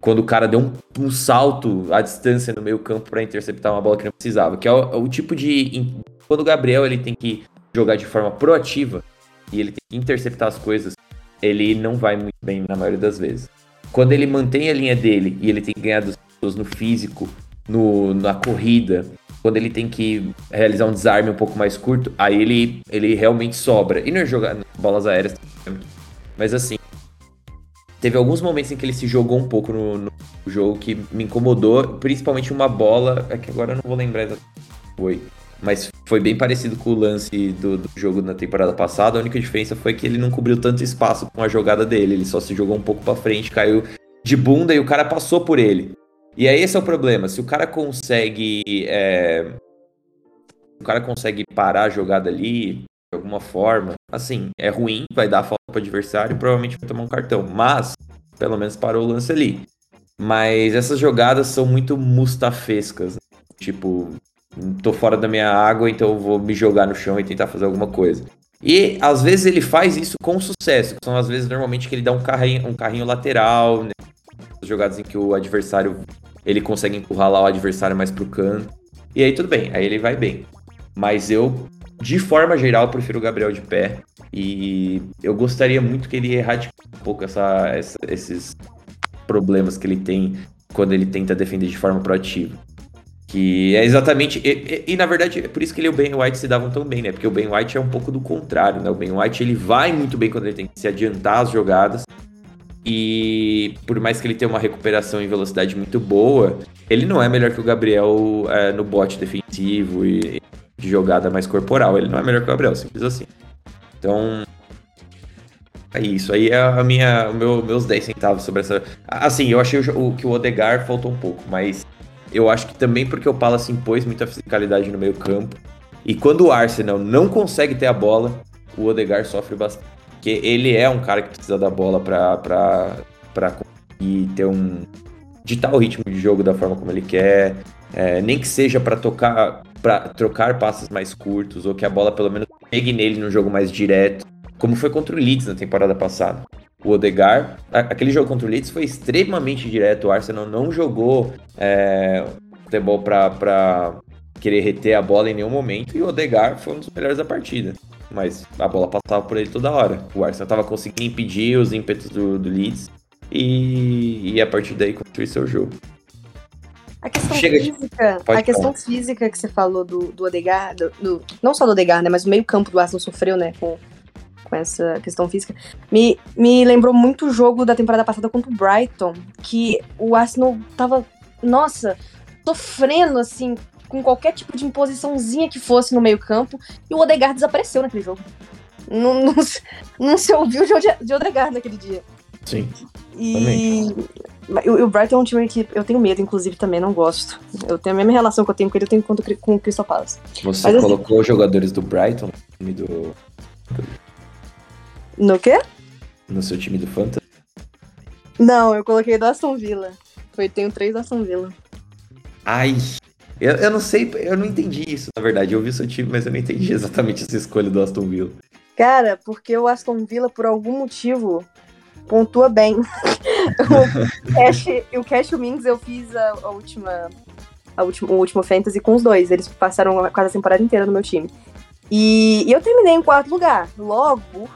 quando o cara deu um, um salto à distância no meio campo para interceptar uma bola que não precisava, que é o, é o, tipo de quando o Gabriel ele tem que jogar de forma proativa e ele tem que interceptar as coisas, ele não vai muito bem na maioria das vezes. Quando ele mantém a linha dele e ele tem que ganhar das pessoas no físico, no, na corrida, quando ele tem que realizar um desarme um pouco mais curto, aí ele, ele realmente sobra. E não é jogar bolas aéreas, mas assim, Teve alguns momentos em que ele se jogou um pouco no, no jogo que me incomodou, principalmente uma bola, é que agora eu não vou lembrar exatamente foi, mas foi bem parecido com o lance do, do, jogo na temporada passada. A única diferença foi que ele não cobriu tanto espaço com a jogada dele, ele só se jogou um pouco para frente, caiu de bunda e o cara passou por ele. E aí esse é o problema, se o cara consegue é... o cara consegue parar a jogada ali, de alguma forma, assim, é ruim, vai dar falta pro adversário e provavelmente vai tomar um cartão. Mas, pelo menos parou o lance ali. Mas essas jogadas são muito mustafescas. Né? Tipo, tô fora da minha água, então vou me jogar no chão e tentar fazer alguma coisa. E às vezes ele faz isso com sucesso. São às vezes normalmente que ele dá um carrinho, um carrinho lateral, né? As jogadas em que o adversário ele consegue empurrar lá o adversário mais pro canto. E aí tudo bem, aí ele vai bem. Mas eu de forma geral, prefiro o Gabriel de pé. E eu gostaria muito que ele erradicasse um pouco essa, essa, esses problemas que ele tem quando ele tenta defender de forma proativa. Que é exatamente. E, e, e, na verdade é por isso que ele e o Ben White se davam tão bem, né? Porque o Ben White é um pouco do contrário, né? O Ben White ele vai muito bem quando ele tem que se adiantar as jogadas. E por mais que ele tenha uma recuperação em velocidade muito boa, ele não é melhor que o Gabriel é, no bote defensivo e de jogada mais corporal. Ele não é melhor que o Gabriel, simples assim. Então, é isso. Aí é a minha, o meu, meus 10 centavos sobre essa. Assim, eu achei o, que o Odegar faltou um pouco, mas eu acho que também porque o Palace impôs muita fisicalidade no meio-campo. E quando o Arsenal não consegue ter a bola, o Odegar sofre bastante. Porque ele é um cara que precisa da bola pra conseguir ter um. ditar o ritmo de jogo da forma como ele quer. É, nem que seja para tocar, para trocar passes mais curtos, ou que a bola pelo menos pegue nele no jogo mais direto como foi contra o Leeds na temporada passada. O Odegar, aquele jogo contra o Leeds foi extremamente direto. O Arsenal não jogou é, futebol para querer reter a bola em nenhum momento. E o Odegar foi um dos melhores da partida. Mas a bola passava por ele toda hora. O Arsenal estava conseguindo impedir os ímpetos do, do Leeds. E, e a partir daí construir seu jogo. A questão Chega física, a questão física que você falou do, do Odegar, do, do, não só do Odegar, né, mas o meio campo do Arsenal sofreu, né, com com essa questão física, me, me lembrou muito o jogo da temporada passada contra o Brighton, que o Arsenal tava, nossa, sofrendo, assim, com qualquer tipo de imposiçãozinha que fosse no meio campo, e o Odegaard desapareceu naquele jogo. Não, não, não se ouviu de, de Odegaard naquele dia. Sim. E o, o Brighton é um time que eu tenho medo, inclusive, também não gosto. Eu tenho a mesma relação que eu tenho com ele, eu tenho com, com o Crystal Palace. Você Mas, assim, colocou assim, jogadores do Brighton no time do, no quê? No seu time do Fantasy? Não, eu coloquei do Aston Villa. Foi, tenho três do Aston Villa. Ai, eu, eu não sei, eu não entendi isso, na verdade. Eu vi o seu time, mas eu não entendi (laughs) exatamente essa escolha do Aston Villa. Cara, porque o Aston Villa, por algum motivo, pontua bem. (laughs) o, Cash, o Cash o Mings eu fiz a, a última. A última, o último Fantasy com os dois. Eles passaram quase a temporada inteira no meu time. E, e eu terminei em quarto lugar. Logo,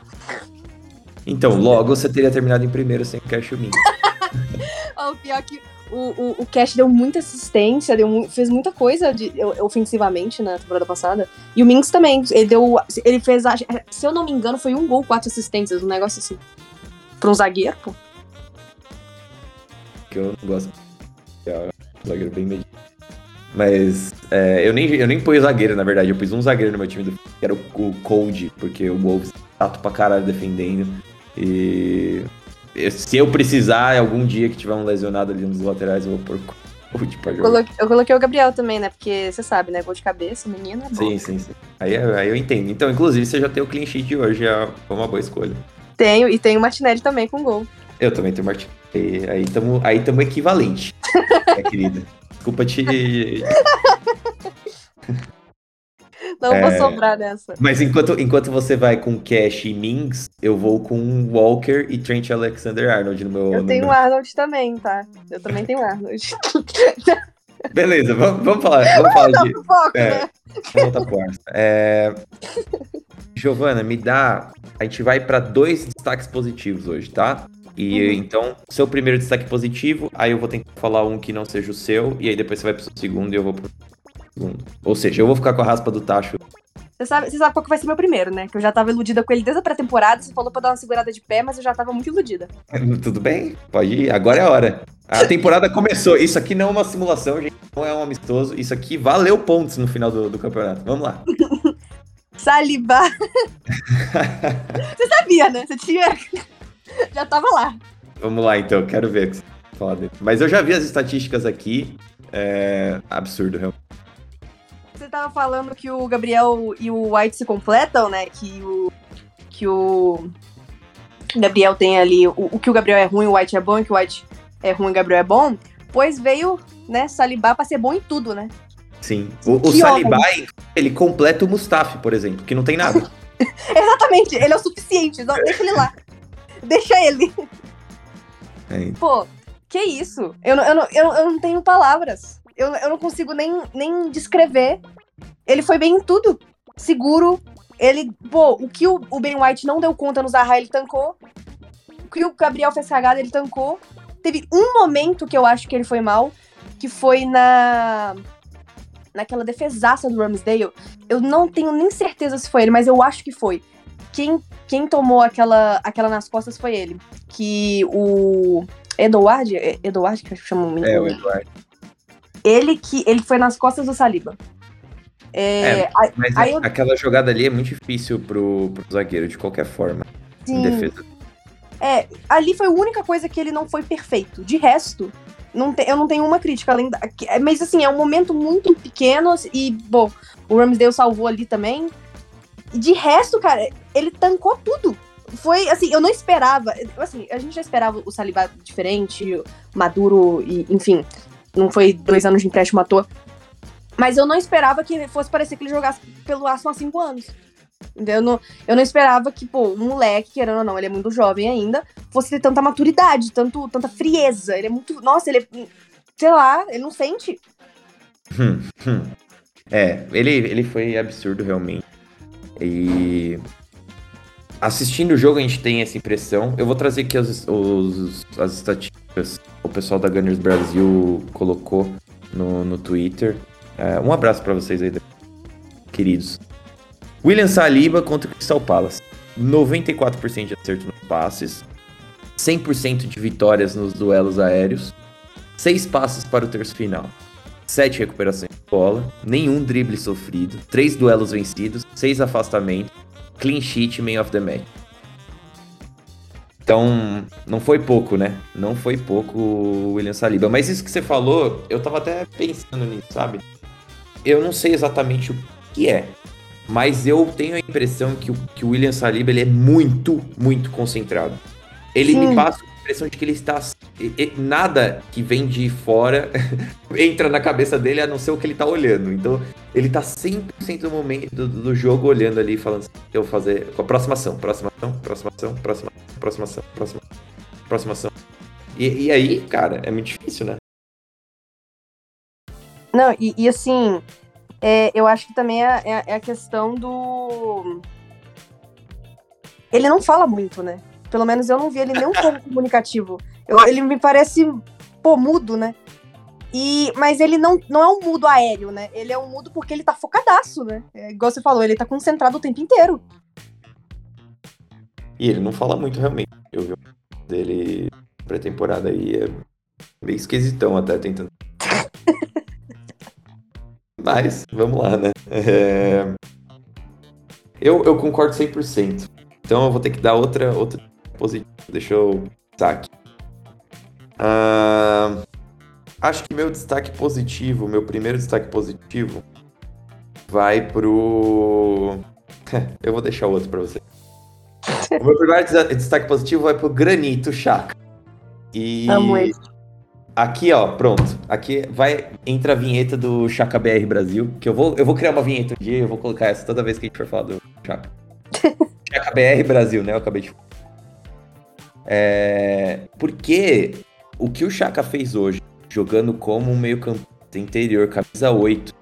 então, logo você teria terminado em primeiro sem o Cash Min. (laughs) o pior é que o, o, o Cash deu muita assistência, deu, fez muita coisa de, ofensivamente na temporada passada. E o Minks também. Ele deu. Ele fez. Se eu não me engano, foi um gol, quatro assistências, um negócio assim. Pra um zagueiro, pô. Que eu não gosto. É um zagueiro bem mediano. Mas é, eu, nem, eu nem pus zagueiro, na verdade. Eu pus um zagueiro no meu time, do, que era o, o Cold, porque o Wolves é chato pra caralho defendendo. E se eu precisar, algum dia que tiver um lesionado ali nos laterais, eu vou pôr Cold pra jogar. Coloquei, eu coloquei o Gabriel também, né? Porque você sabe, né? Gol de cabeça, menino é bom. Sim, sim, sim. Aí, aí eu entendo. Então, inclusive, você já tem o clean sheet de hoje, é uma boa escolha. Tenho, e tenho o Martinelli também com gol. Eu também tenho o Martinelli. Aí estamos aí tamo equivalente, minha querida. (laughs) Desculpa te. (laughs) Não é, vou sobrar nessa. Mas enquanto, enquanto você vai com Cash e Mings, eu vou com Walker e Trent Alexander Arnold no meu. Eu tenho meu... Arnold também, tá? Eu também tenho Arnold. (laughs) Beleza, vamos, vamos falar. Vamos falar de. Foco, é, né? Vamos voltar pro É... Giovana, me dá. A gente vai para dois destaques positivos hoje, tá? E uhum. então, seu primeiro destaque positivo, aí eu vou tentar falar um que não seja o seu, e aí depois você vai pro segundo e eu vou pro segundo. Ou seja, eu vou ficar com a raspa do tacho. Você sabe, você sabe qual que vai ser meu primeiro, né? Que eu já tava iludida com ele desde a pré-temporada, você falou pra dar uma segurada de pé, mas eu já tava muito iludida. (laughs) Tudo bem, pode ir, agora é a hora. A temporada começou, isso aqui não é uma simulação, gente, não é um amistoso, isso aqui valeu pontos no final do, do campeonato. Vamos lá. (laughs) Saliba. você sabia, né? Você tinha. (laughs) já tava lá. Vamos lá, então, quero ver o que você fala dele. Mas eu já vi as estatísticas aqui. É absurdo, realmente. Você tava falando que o Gabriel e o White se completam, né? Que o. Que o. Gabriel tem ali. O, o que o Gabriel é ruim, o White é bom, e que o White é ruim, o Gabriel é bom. Pois veio, né, Saliba pra ser bom em tudo, né? Sim. O, o Saliba, ele completa o Mustafi, por exemplo, que não tem nada. (laughs) Exatamente, ele é o suficiente. Deixa ele lá. Deixa ele. É. Pô, que isso? Eu eu eu, eu não tenho palavras. Eu, eu não consigo nem, nem descrever. Ele foi bem em tudo. Seguro. Ele, pô, o que o, o Ben White não deu conta no Zaha, ele tancou. O que o Gabriel fez cagada, ele tancou. Teve um momento que eu acho que ele foi mal, que foi na naquela defesaça do Ramsdale. Eu não tenho nem certeza se foi ele, mas eu acho que foi quem, quem tomou aquela, aquela nas costas foi ele. Que o Eduard, Eduard que chama o menino. É, o Eduardo. Ele que ele foi nas costas do Saliba. É, É, Mas aí eu- aquela jogada ali é muito difícil pro, pro zagueiro, de qualquer forma, sim. É, ali foi a única coisa que ele não foi perfeito. De resto, não te- eu não tenho uma crítica além da. é, Mas assim, é um momento muito pequeno e, bom, o Ramsdale salvou ali também. De resto, cara, ele tancou tudo. Foi assim, eu não esperava. Assim, a gente já esperava o Saliba diferente, Maduro, e, enfim, não foi dois anos de empréstimo à toa. Mas eu não esperava que fosse parecer que ele jogasse pelo Arsenal há cinco anos. Eu não, eu não esperava que, pô, um moleque, querendo ou não, ele é muito jovem ainda, fosse ter tanta maturidade, tanto, tanta frieza. Ele é muito. Nossa, ele é. Sei lá, ele não sente. Hum, hum. É, ele, ele foi absurdo realmente. E assistindo o jogo a gente tem essa impressão. Eu vou trazer aqui os, os- as estatísticas o pessoal da Gunners Brasil colocou no, no Twitter. É, um abraço pra vocês aí, queridos. William Saliba contra o Crystal Palace. 94% de acerto nos passes. 100% de vitórias nos duelos aéreos. 6 passes para o terço final. 7 recuperações de bola, nenhum drible sofrido, 3 duelos vencidos, 6 afastamentos, clean sheet, man of the match. Então, não foi pouco, né? Não foi pouco o William Saliba. Mas isso que você falou, eu tava até pensando nisso, sabe? Eu não sei exatamente o que é, mas eu tenho a impressão que o, que o William Saliba ele é muito, muito concentrado. Ele me Sim. passa a impressão de que ele está. Nada que vem de fora (laughs) entra na cabeça dele a não ser o que ele tá olhando. Então, ele tá 100% do momento do, do jogo olhando ali, falando assim, eu vou fazer com a próxima ação, próxima ação, próxima ação, próxima, ação, próxima, próxima ação. E, e aí, cara, é muito difícil, né? Não, e, e assim, é, eu acho que também é, é- é a questão do. Ele não fala muito, né? Pelo menos eu não vi ele nem um pouco (laughs) comunicativo. Eu- ele me parece, pô, mudo, né? E, mas ele não, não é um mudo aéreo, né? Ele é um mudo porque ele tá focadaço, né? É, igual você falou, ele tá concentrado o tempo inteiro. E ele não fala muito realmente. Eu vi o dele pré-temporada aí, é meio esquisitão até tentando. (laughs) Mas, vamos lá, né? É, Eu, eu concordo 100%. Então eu vou ter que dar outra, outra positiva. Deixa eu pensar aqui. Ah, Acho que meu destaque positivo, meu primeiro destaque positivo, vai pro. (laughs) eu vou deixar o outro pra você. (laughs) O meu primeiro destaque positivo vai pro Granito Chaka. E Amo ele. aqui, ó, pronto. Aqui vai entra a vinheta do Chaka BR Brasil, que eu vou, eu vou criar uma vinheta um dia, eu vou colocar essa toda vez que a gente for falar do Chaka. (laughs) Chaka BR Brasil, né? Eu acabei de é, porque o que o Chaka fez hoje, jogando como um meio-campista interior, camisa 8,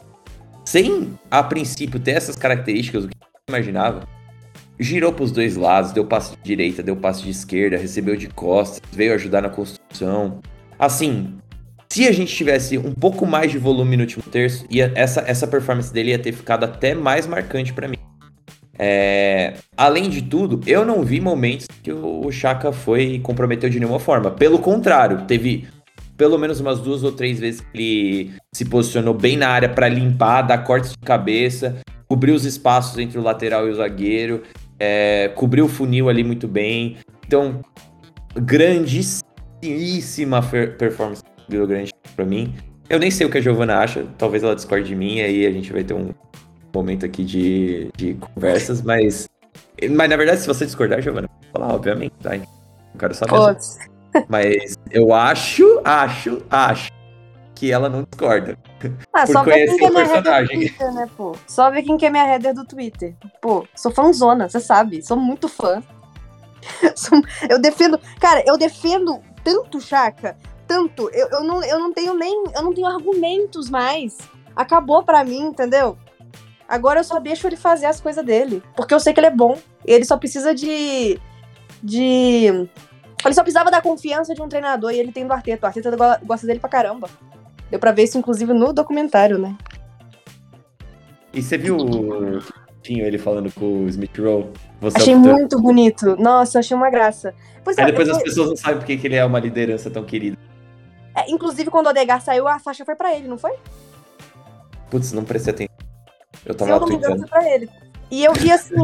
sem a princípio ter essas características, o que eu imaginava, girou para os dois lados, deu passe de direita, deu passe de esquerda, recebeu de costas, veio ajudar na construção. Assim, se a gente tivesse um pouco mais de volume no último terço, ia, essa, essa performance dele ia ter ficado até mais marcante para mim. É, além de tudo, eu não vi momentos que o, Chaka foi comprometeu de nenhuma forma. Pelo contrário, teve pelo menos umas duas ou três vezes que ele se posicionou bem na área para limpar, dar cortes de cabeça, cobrir os espaços entre o lateral e o zagueiro, é, cobriu o funil ali muito bem. Então, grandíssima performance do Rio Grande para mim. Eu nem sei o que a Giovana acha, talvez ela discorde de mim, aí a gente vai ter um momento aqui de, de conversas, mas. Mas na verdade, se você discordar, Giovana, falar, obviamente, tá? Não quero saber. Mas eu acho, acho, acho que ela não discorda. Ah, Por só ver quem que é minha header do. Twitter, né, pô? Só ver quem que é minha header do Twitter. Pô, sou fãzona, você sabe. Sou muito fã. (laughs) Eu defendo. Cara, eu defendo tanto Chaka, tanto. Eu, eu, não, eu não tenho nem. Eu não tenho argumentos mais. Acabou pra mim, entendeu? Agora eu só deixo ele fazer as coisas dele. Porque eu sei que ele é bom. Ele só precisa de. De. Ele só precisava da confiança de um treinador e ele tem do Arteta. O Arteta go- gosta dele pra caramba. Deu pra ver isso, inclusive, no documentário, né? E você viu bonitinho ele falando com o Smith Rowe. Você Achei é muito bonito. Nossa, achei uma graça. Pois é, Aí depois eu- as pessoas não sabem porque que ele é uma liderança tão querida. é, inclusive, quando o Odegar saiu, a faixa foi pra ele, não foi? Putz, não prestei atenção. Eu Se tava eu não me engano, foi pra ele. E eu vi assim.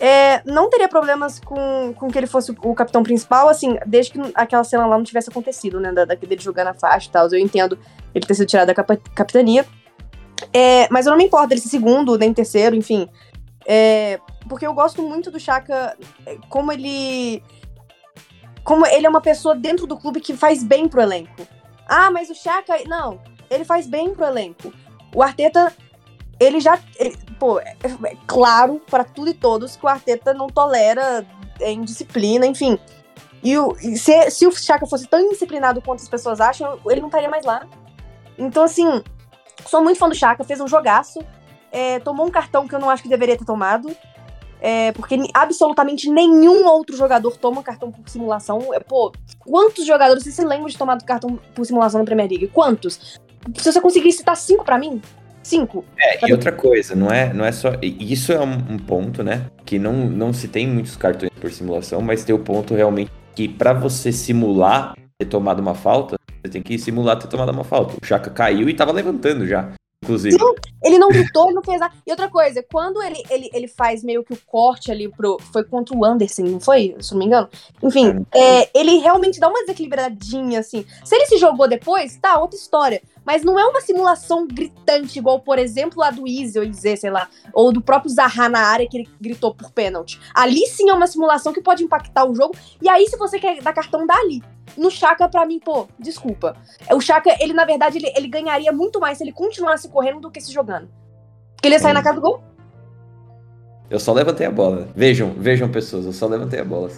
É, não teria problemas com, com que ele fosse o capitão principal, assim, desde que aquela cena lá não tivesse acontecido, né? Da, da- dele jogando a faixa e tal. Eu entendo ele ter sido tirado da capa- capitania. É, mas eu não me importo dele ser segundo, nem terceiro, enfim. É, porque eu gosto muito do Chaka, é, como ele. Como ele é uma pessoa dentro do clube que faz bem pro elenco. Ah, mas o Chaka. Não, ele faz bem pro elenco. O Arteta, ele já. ele- pô, é, é claro para tudo e todos que o Arteta não tolera é, indisciplina, enfim. E, o, e se, se o Chaka fosse tão indisciplinado quanto as pessoas acham, ele não estaria mais lá. Então, assim, sou muito fã do Chaka, fez um jogaço. é, tomou um cartão que eu não acho que deveria ter tomado. é, porque absolutamente nenhum outro jogador toma cartão por simulação. É, pô, quantos jogadores você se lembra de tomar cartão por simulação na Premier League? Quantos? Se você conseguir citar cinco pra mim, cinco. É, e outra coisa, não é, não é só. Isso é um, um ponto, né? Que não, não se tem muitos cartões por simulação, mas tem o ponto realmente que pra você simular ter tomado uma falta, você tem que simular ter tomado uma falta. O Chaka caiu e tava levantando já, inclusive. Ele não gritou, ele não fez nada. E outra coisa, quando ele, ele, ele faz meio que o corte ali pro. Foi contra o Anderson, não foi? Se não me engano. Enfim, é, ele realmente dá uma desequilibradinha, assim. Se ele se jogou depois, tá, outra história. Mas não é uma simulação gritante, igual, por exemplo, a do Easy, ou Izê, sei lá. Ou do próprio Zaha na área que ele gritou por pênalti. Ali sim é uma simulação que pode impactar o jogo. E aí, se você quer dar cartão, dá ali. No Chaka, pra mim, pô, desculpa. O Chaka, ele, na verdade, ele, ele ganharia muito mais se ele continuasse correndo do que se jogando. Porque ele ia sair na casa do gol. Eu só levantei a bola. Vejam, vejam pessoas, eu só levantei a bola.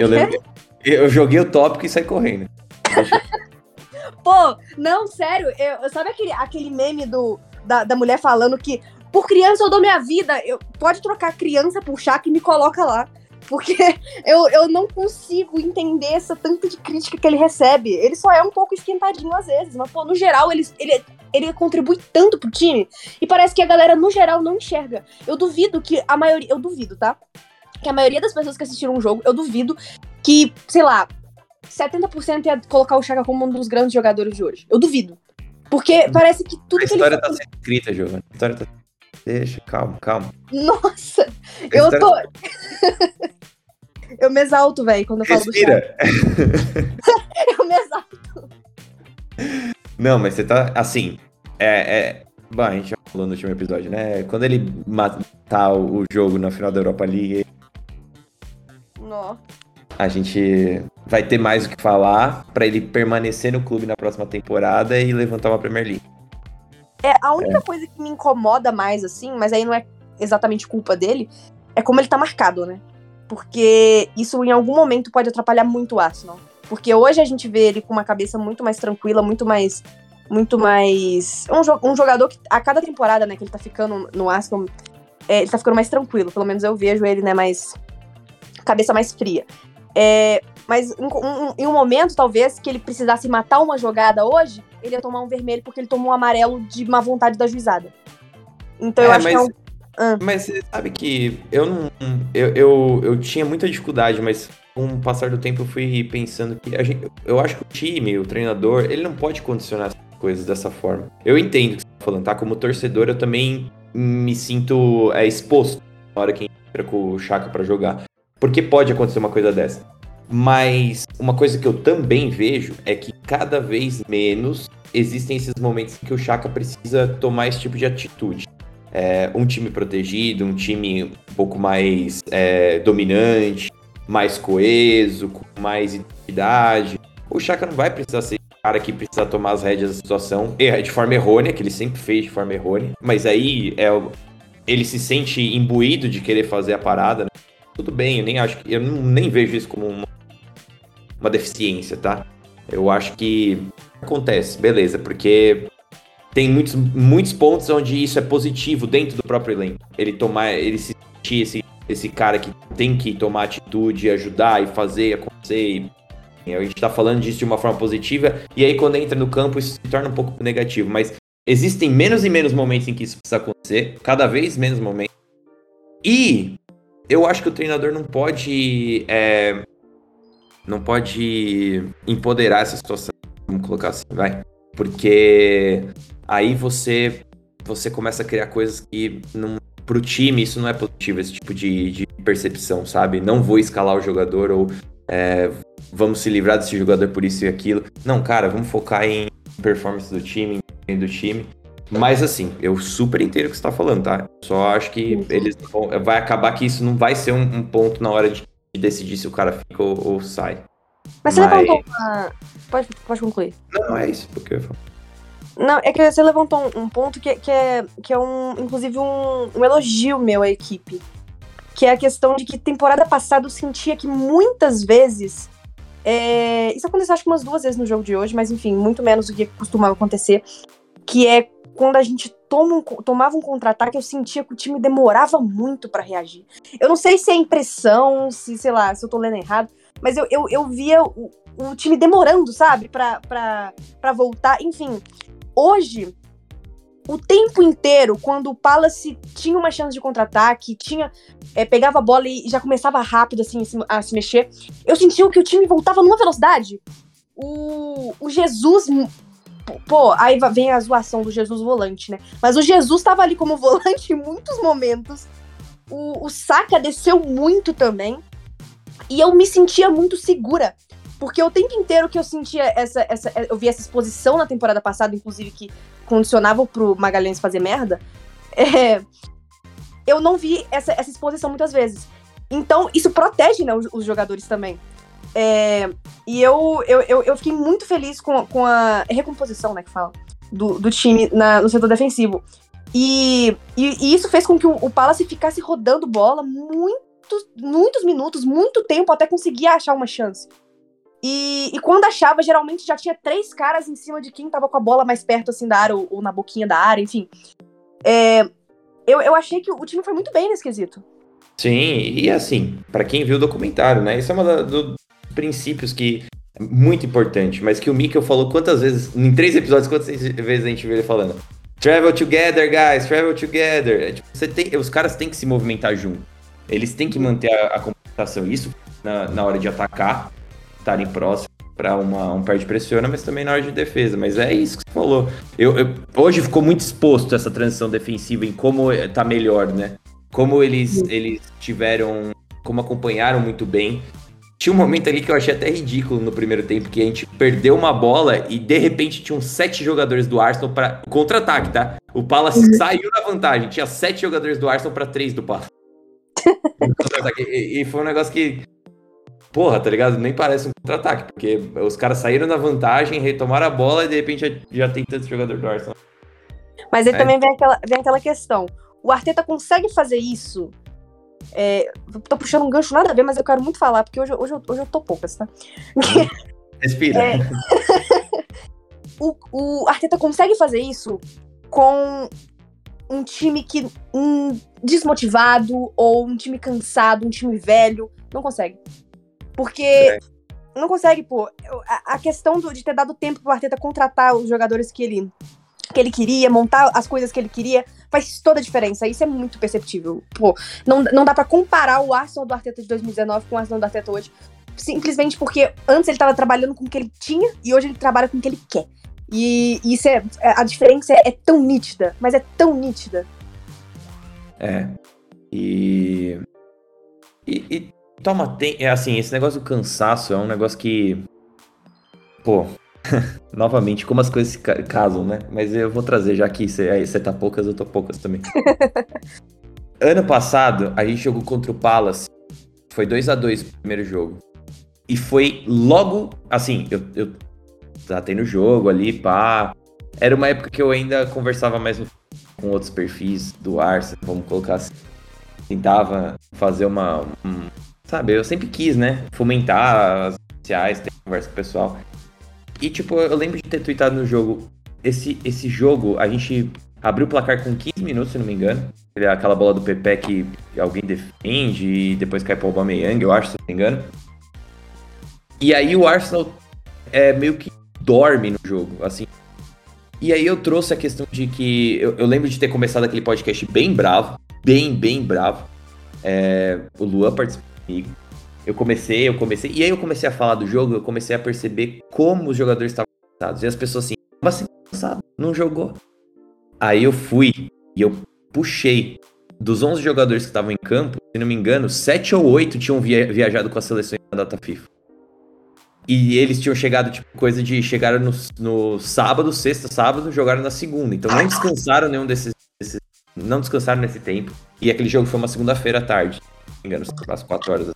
Eu, lembro- eu joguei o tópico e saí correndo. (laughs) Pô, não, sério, eu, sabe aquele, aquele meme do, da, da mulher falando que por criança eu dou minha vida, eu, pode trocar criança por Chaka e me coloca lá. Porque (laughs) eu, eu não consigo entender essa tanta de crítica que ele recebe. Ele só é um pouco esquentadinho às vezes, mas, pô, no geral, ele, ele, ele contribui tanto pro time. E parece que a galera, no geral, não enxerga. Eu duvido que a maioria. Eu duvido, tá? Que a maioria das pessoas que assistiram o jogo, eu duvido que, sei lá, 70% ia colocar o Chaka como um dos grandes jogadores de hoje. Eu duvido. Porque parece que tudo A que ele história tá sendo escrita, Giovanni. A história tá. Deixa, calma, calma. Nossa! Eu história- tô. Eu me exalto, velho, quando eu falo. Respira. (laughs) Eu me exalto. Não, mas você tá. Assim. É. é... Bom, a gente já falou no último episódio, né? Quando ele matar o jogo na final da Europa League, Nó. a gente vai ter mais o que falar pra ele permanecer no clube na próxima temporada e levantar uma Premier League. É, a única coisa que me incomoda mais, assim, mas aí não é exatamente culpa dele, é como ele tá marcado, né? Porque isso em algum momento pode atrapalhar muito o Arsenal. Porque hoje a gente vê ele com uma cabeça muito mais tranquila, muito mais. Muito mais. Um, um jogador que a cada temporada, né, que ele tá ficando no Arsenal, é, ele tá ficando mais tranquilo. Pelo menos eu vejo ele, né, mais. cabeça mais fria. É, mas em, um, em um momento, talvez, que ele precisasse matar uma jogada hoje, ele ia tomar um vermelho porque ele tomou um amarelo de má vontade da juizada. Então eu É, acho que é mas- um. Ah. Mas você sabe que eu não. Eu, eu, eu tinha muita dificuldade, mas com o passar do tempo eu fui pensando que gente, eu acho que o time, o treinador, ele não pode condicionar as coisas dessa forma. Eu entendo o que você tá falando, tá? Como torcedor, eu também me sinto é, exposto na hora que entra com o Chaka pra jogar. Porque pode acontecer uma coisa dessa. Mas uma coisa que eu também vejo é que cada vez menos existem esses momentos em que o Chaka precisa tomar esse tipo de atitude. É, um time protegido, um time um pouco mais é, dominante, mais coeso, com mais identidade. O Chaka não vai precisar ser o cara que precisa tomar as rédeas da situação é, de forma errônea, que ele sempre fez de forma errônea. Mas aí é, ele se sente imbuído de querer fazer a parada. né? Tudo bem, eu nem acho que. Eu nem vejo isso como uma, uma deficiência, tá? Eu acho que acontece, beleza, porque tem muitos, muitos pontos onde isso é positivo dentro do próprio elenco. Ele tomar, ele se sentir esse, esse cara que tem que tomar atitude, ajudar e fazer acontecer. E a gente tá falando disso de uma forma positiva, e aí quando entra no campo isso se torna um pouco negativo, mas existem menos e menos momentos em que isso precisa acontecer, cada vez menos momentos. E eu acho que o treinador não pode. É, não pode empoderar essa situação, vamos colocar assim, vai. Porque aí você você começa a criar coisas que não, pro time isso não é positivo, esse tipo de, de percepção, sabe? Não vou escalar o jogador ou é, vamos se livrar desse jogador por isso e aquilo. Não, cara, vamos focar em performance do time, em do time. Mas assim, eu super entendo o que você tá falando, tá? Só acho que eles vão, vai acabar que isso não vai ser um, um ponto na hora de decidir se o cara fica ou, ou sai. Mas você Mas... levantou uma. Pode, pode concluir. Não, é isso, porque eu falo. Não, é que você levantou um, um ponto que, que, é, que é um, inclusive, um, um elogio meu à equipe. Que é a questão de que temporada passada eu sentia que muitas vezes. É, isso aconteceu acho que umas duas vezes no jogo de hoje, mas enfim, muito menos do que costumava acontecer. Que é quando a gente toma um, tomava um contra-ataque, eu sentia que o time demorava muito para reagir. Eu não sei se é impressão, se, sei lá, se eu tô lendo errado, mas eu, eu, eu via o, o time demorando, sabe, pra, pra voltar. Enfim, hoje, o tempo inteiro, quando o Palace tinha uma chance de contra-ataque, tinha é, pegava a bola e já começava rápido assim a se mexer, eu sentia que o time voltava numa velocidade. O, o Jesus. Pô, aí vem a zoação do Jesus volante, né? Mas o Jesus estava ali como (laughs) volante em muitos momentos. O, o Saka desceu muito também. E eu me sentia muito segura porque o tempo inteiro que eu sentia essa, essa. Eu vi essa exposição na temporada passada, inclusive, que condicionava pro Magalhães fazer merda. É, eu não vi essa, essa exposição muitas vezes. Então, isso protege né, os, os jogadores também. É, e eu, eu, eu, eu, fiquei muito feliz com, com a recomposição, né, que fala, do, do time na, no setor defensivo. E, e, e, isso fez com que o, o Palace ficasse rodando bola muitos, muitos minutos, muito tempo, até conseguir achar uma chance. E, e, quando achava, geralmente já tinha três caras em cima de quem tava com a bola mais perto, assim, da área, ou, ou na boquinha da área, enfim. É, eu, eu achei que o time foi muito bem nesse quesito. Sim, e assim, para quem viu o documentário, né? Isso é um dos princípios que é muito importante, mas que o Mikkel falou quantas vezes, em três episódios, quantas vezes a gente viu ele falando? Travel together, guys, travel together. É, tipo, você tem, os caras têm que se movimentar junto. Eles têm que manter a, a comunicação. Isso na, na hora de atacar estarem próximos para um pé de pressiona, mas também na hora de defesa. Mas é isso que você falou. Eu, eu, hoje ficou muito exposto essa transição defensiva em como tá melhor, né? Como eles, eles tiveram. Como acompanharam muito bem. Tinha um momento ali que eu achei até ridículo no primeiro tempo, que a gente perdeu uma bola e de repente tinham sete jogadores do Arsenal para contra-ataque, tá? O Palace uhum. saiu da vantagem, tinha sete jogadores do Arsenal para três do Palace. (laughs) e, e foi um negócio que porra, tá ligado? Nem parece um contra-ataque, porque os caras saíram na vantagem, retomaram a bola e de repente já, já tem tanto jogador do Arsenal. Mas aí é. também vem aquela, vem aquela questão. O Arteta consegue fazer isso? É, tô puxando um gancho nada a ver, mas eu quero muito falar, porque hoje, hoje, hoje eu tô poucas, tá? Respira. É, (laughs) o, o Arteta consegue fazer isso com um time que um, desmotivado ou um time cansado, um time velho. Não consegue. Porque é. não consegue, pô. A, questão do, de ter dado tempo pro Arteta contratar os jogadores que ele, que ele queria, montar as coisas que ele queria, faz toda a diferença. Isso é muito perceptível. Pô, não, não dá para comparar o Arsenal do Arteta de 2019 com o Arsenal do Arteta hoje. Simplesmente porque antes ele tava trabalhando com o que ele tinha e hoje ele trabalha com o que ele quer. E, e isso é. é a diferença é, é tão nítida, mas é tão nítida. É. E. E, e Toma, tem. É assim, esse negócio do cansaço é um negócio que. Pô. (laughs) Novamente, como as coisas se casam, né? Mas eu vou trazer, já que você tá poucas, eu tô poucas também. (laughs) ano passado, a gente jogou contra o Palace. Foi 2 a 2 o primeiro jogo. E foi logo. Assim, eu, eu tratei no jogo ali, pá. Era uma época que eu ainda conversava mais com outros perfis do Arsenal, vamos colocar assim. Tentava fazer uma, um, Sabe, eu sempre quis, né? Fomentar as sociais, ter conversa com o pessoal. E, tipo, eu lembro de ter tweetado no jogo. Esse, esse jogo, a gente abriu o placar com 15 minutos, se não me engano. Aquela bola do Pepe que alguém defende e depois cai pro Aubameyang, eu acho, se não me engano. E aí o Arsenal é meio que dorme no jogo, assim. E aí eu trouxe a questão de que eu, eu lembro de ter começado aquele podcast bem bravo, bem, bem bravo. É, o Luan participou comigo. Eu comecei, eu comecei, e aí eu comecei a falar do jogo, eu comecei a perceber como os jogadores estavam cansados. E as pessoas assim, mas você cansado, não jogou. Aí eu fui e eu puxei dos 11 jogadores que estavam em campo, se não me engano, 7 ou 8 tinham via viajado com a seleção na data FIFA. E eles tinham chegado, tipo, coisa de. Chegaram no, no sábado, sexta, sábado, jogaram na segunda. Então não descansaram nenhum desses, desses. Não descansaram nesse tempo. E aquele jogo foi uma segunda-feira à tarde. Engano, às 4 horas.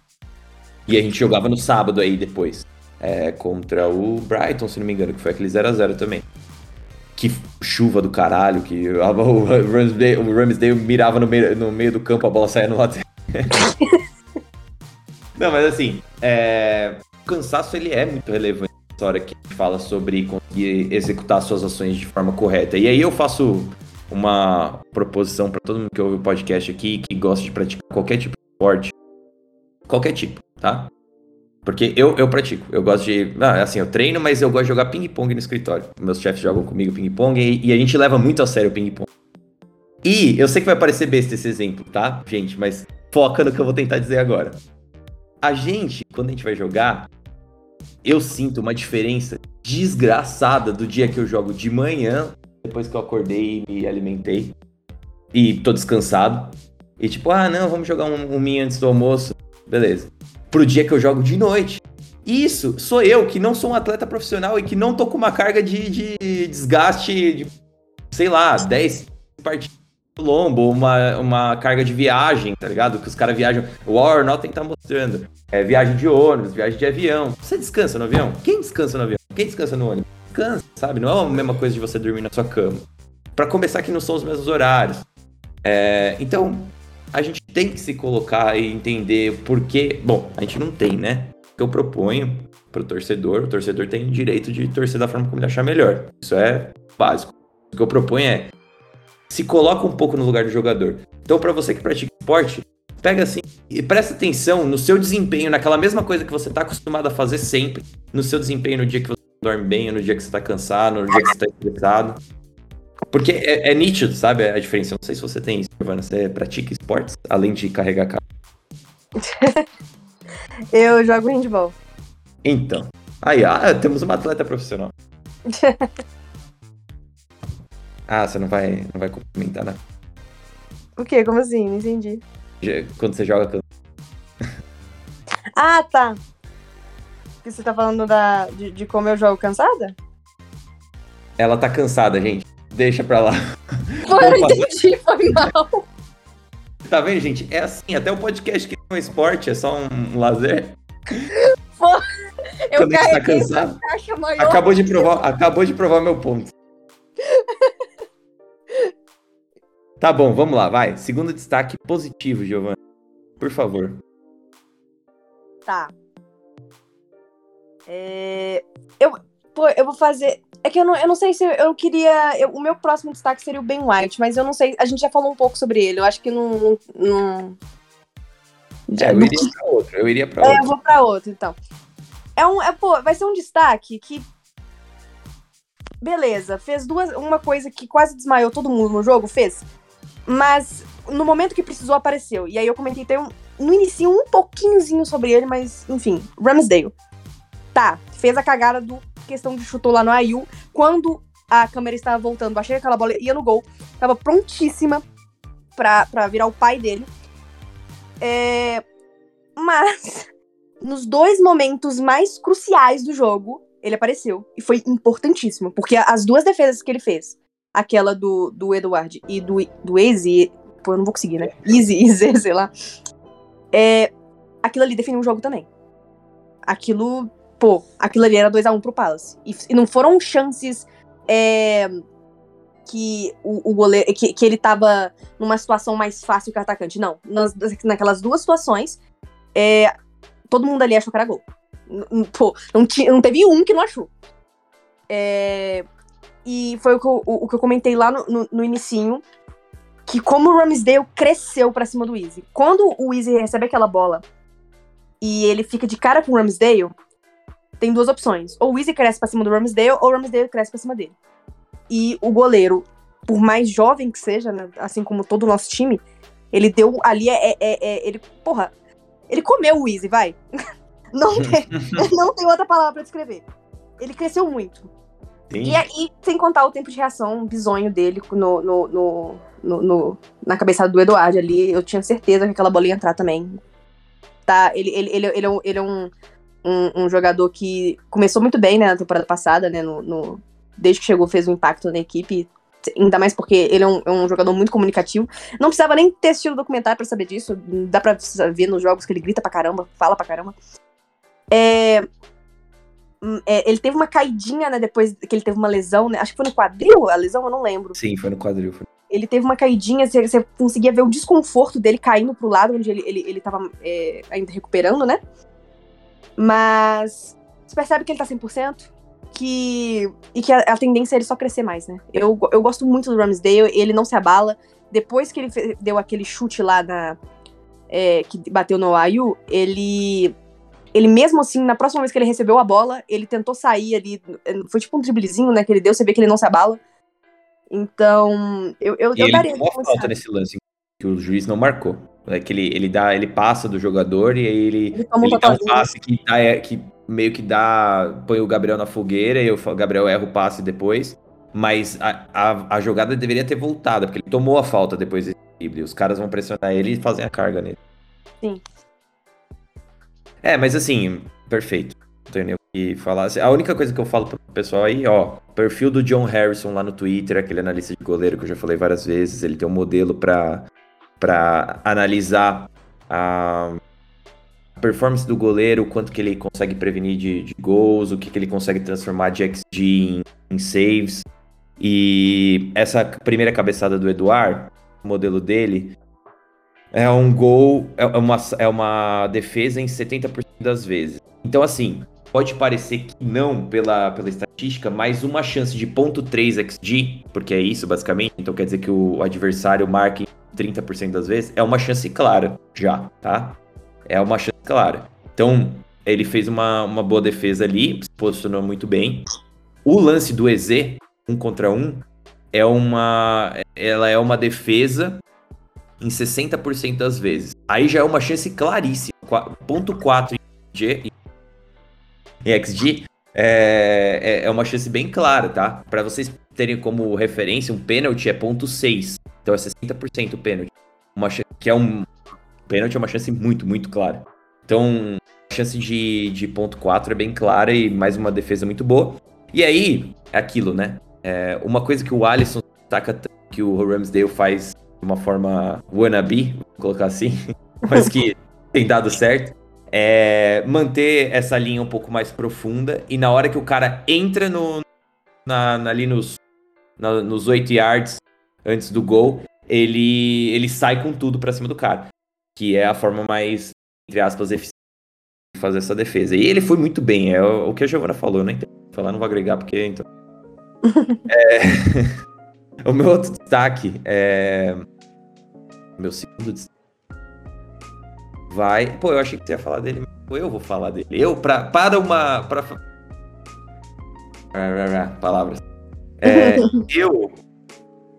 E a gente jogava no sábado aí depois. É, contra o Brighton, se não me engano, que foi aquele 0x0 também. Que chuva do caralho, que (laughs) o Ramsdale, o Ramsdale mirava no meio, no meio do campo, a bola saia no lateral. (laughs) não, mas assim, é, o cansaço ele é muito relevante na história que fala sobre conseguir executar suas ações de forma correta. E aí eu faço uma proposição para todo mundo que ouve o podcast aqui que gosta de praticar qualquer tipo esporte, qualquer tipo, tá? Porque eu, eu pratico, eu gosto de. Ah, assim, eu treino, mas eu gosto de jogar ping-pong no escritório. Meus chefes jogam comigo ping-pong e, e, a gente leva muito a sério o ping-pong. E eu sei que vai parecer besta esse exemplo, tá, gente? Mas foca no que eu vou tentar dizer agora. A gente, quando a gente vai jogar, eu sinto uma diferença desgraçada do dia que eu jogo de manhã, depois que eu acordei e me alimentei, e tô descansado. E tipo, ah, não, vamos jogar um, um antes do almoço. Beleza. Pro dia que eu jogo de noite. Isso, sou eu que não sou um atleta profissional e que não tô com uma carga de, de desgaste de, sei lá, 10 partidas lombo, uma, uma carga de viagem, tá ligado? Que os caras viajam. O Warnotten tá mostrando. É viagem de ônibus, viagem de avião. Você descansa no avião? Quem descansa no avião? Quem descansa no ônibus? Descansa, sabe? Não é a mesma coisa de você dormir na sua cama. Para começar, que não são os mesmos horários. É, então, a gente tem que se colocar e entender por que. Bom, a gente não tem, né? O que eu proponho pro torcedor, o torcedor tem o direito de torcer da forma como ele achar melhor. Isso é básico. O que eu proponho é se coloca um pouco no lugar do jogador. Então, para você que pratica esporte, pega assim e presta atenção no seu desempenho, naquela mesma coisa que você está acostumado a fazer sempre, no seu desempenho no dia que você dorme bem, no dia que você está cansado, no dia que você está estressado. Porque é, é, nítido, sabe, a diferença. Eu não sei se você tem isso, Giovana. Você pratica esportes, além de carregar carro? (laughs) Eu jogo handball. Então. Aí, ah, temos uma atleta profissional. (laughs) Ah, você não vai, não vai comentar, né? O quê? Como assim? Não entendi. Quando você joga. (laughs) ah, tá. Você tá falando da, de, de como eu jogo cansada? Ela tá cansada, gente. Deixa pra lá. (laughs) Foi, eu entendi, foi mal. Tá vendo, gente? É assim, até o podcast que é um esporte, é só um lazer. (laughs) Pô, eu Quando tá cansado, acabou de provar, acabou de provar meu ponto. (laughs) Tá bom, vamos lá, vai. Segundo destaque positivo, Giovanni. Por favor. Tá. É... Eu, pô, eu vou fazer. É que eu não, eu não sei se eu queria. Eu, o meu próximo destaque seria o Ben White, mas eu não sei. A gente já falou um pouco sobre ele. Eu acho que não. não... É, eu iria pra outro. Eu iria pra outro. É, eu vou pra outro, então. É um, é, pô, vai ser um destaque que beleza, fez duas, uma coisa que quase desmaiou todo mundo no jogo, fez. Mas no momento que precisou, apareceu. E aí eu comentei um, no início um pouquinhozinho sobre ele, mas enfim, Ramsdale. Tá, fez a cagada do questão de chutou lá no Ayu. Quando a câmera estava voltando, achei que aquela bola ia no gol. Tava prontíssima pra, pra virar o pai dele. É, mas, (laughs) nos dois momentos mais cruciais do jogo, ele apareceu. E foi importantíssimo, porque as duas defesas que ele fez aquela do, do Edward e do, do Easy, pô, eu não vou conseguir, né? Easy, (laughs) Easy, sei lá. É, aquilo ali definiu o jogo também. Aquilo, pô, aquilo ali era 2x1 um pro Palace. E, e, não foram chances é, que o, o goleiro, que, que ele tava numa situação mais fácil que o atacante. Não. Nas, naquelas duas situações, é, todo mundo ali achou que era gol. Pô, não, não teve um que não achou. É, e foi o que eu, o, o que eu comentei lá no, no, no inicinho, que como o Ramsdale cresceu pra cima do Easy. Quando o Easy recebe aquela bola e ele fica de cara com o Ramsdale, tem duas opções. Ou o Easy cresce pra cima do Ramsdale, ou o Ramsdale cresce pra cima dele. e o goleiro, por mais jovem que seja, né, assim como todo o nosso time, ele deu ali, é, é, é ele, porra, ele comeu o Easy, vai. (laughs) Não (laughs) tem, não tem outra palavra pra descrever. Ele cresceu muito. E, e, sem contar o tempo de reação bizonho dele no, no, no, no, na cabeçada do Eduardo ali. Eu tinha certeza que aquela bola ia entrar também. Tá, ele, ele, ele, ele é, um, ele é um, um, um, jogador que começou muito bem né, na temporada passada, né? No, no, desde que chegou, fez um impacto na equipe. Ainda mais porque ele é um, é um, jogador muito comunicativo. Não precisava nem ter assistido o documentário pra saber disso. Dá pra ver nos jogos que ele grita pra caramba, fala pra caramba. É, hum, é, ele teve uma caidinha, né, depois que ele teve uma lesão, né? Acho que foi no quadril a lesão, eu não lembro. Sim, foi no quadril. Foi. Ele teve uma caidinha, você, você, conseguia ver o desconforto dele caindo pro lado onde ele, ele, ele tava é, ainda recuperando, né? Mas você percebe que ele tá 100%? Que, e que a, a tendência é ele só crescer mais, né? Eu, eu gosto muito do Ramsdale, ele não se abala. Depois que ele deu aquele chute lá na. É, que bateu no Ayu, ele ele mesmo assim, na próxima vez que ele recebeu a bola, ele tentou sair ali, foi tipo um driblezinho, né, que ele deu, você vê que ele não se abala. Então, eu, eu, e eu ele daria uma falta nesse lance que o juiz não marcou. É que ele, ele dá, ele passa do jogador e aí ele, ele, ele dá um passe que, dá, é, que meio que dá, põe o Gabriel na fogueira e o Gabriel erra o passe depois. Mas a, a, a jogada deveria ter voltado, porque ele tomou a falta depois desse drible. Os caras vão pressionar ele e fazem a carga nele. Sim. É, mas assim, perfeito. Não tenho nem o que falar. A única coisa que eu falo pro pessoal aí, ó, perfil do John Harrison lá no Twitter, aquele analista de goleiro que eu já falei várias vezes, ele tem um modelo para para analisar a performance do goleiro, quanto que ele consegue prevenir de, de gols, o que, que ele consegue transformar de XG em, em saves. E essa primeira cabeçada do Eduard, o modelo dele, é um gol, é uma, é uma defesa em 70% das vezes. Então, assim, pode parecer que não pela, pela estatística, mas uma chance de 0.3 XG, porque é isso basicamente, então quer dizer que o adversário marque 30% das vezes, é uma chance clara já, tá? É uma chance clara. Então, ele fez uma, uma boa defesa ali, se posicionou muito bem. O lance do EZ, um contra um, é uma, ela é uma defesa em 60% das vezes. Aí já é uma chance claríssima. 0.4 em XG é, é, é, uma chance bem clara, tá? Para vocês terem como referência, um pênalti é 0.6. Então é 60% o pênalti. Uma chance, que é um. Pênalti é uma chance muito, muito clara. Então, a chance de, de ponto 4 é bem clara e mais uma defesa muito boa. E aí, é aquilo, né? É, uma coisa que o Alisson taca que o Ramsdale faz de uma forma wannabe, vou colocar assim, (laughs) mas que tem dado certo, é manter essa linha um pouco mais profunda e na hora que o cara entra no, na, na ali nos, na, nos 8 yards antes do gol, ele, ele sai com tudo para cima do cara, que é a forma mais, entre aspas, eficiente de fazer essa defesa. E ele foi muito bem, é o, o que a Giovana falou, né? Então, falar não vou agregar porque então. (laughs) é... (laughs) O meu outro destaque é. Meu segundo destaque. Vai. Pô, eu achei que você ia falar dele, mas eu vou falar dele. Eu, pra, para uma. Pra... Palavras. É, (laughs) eu,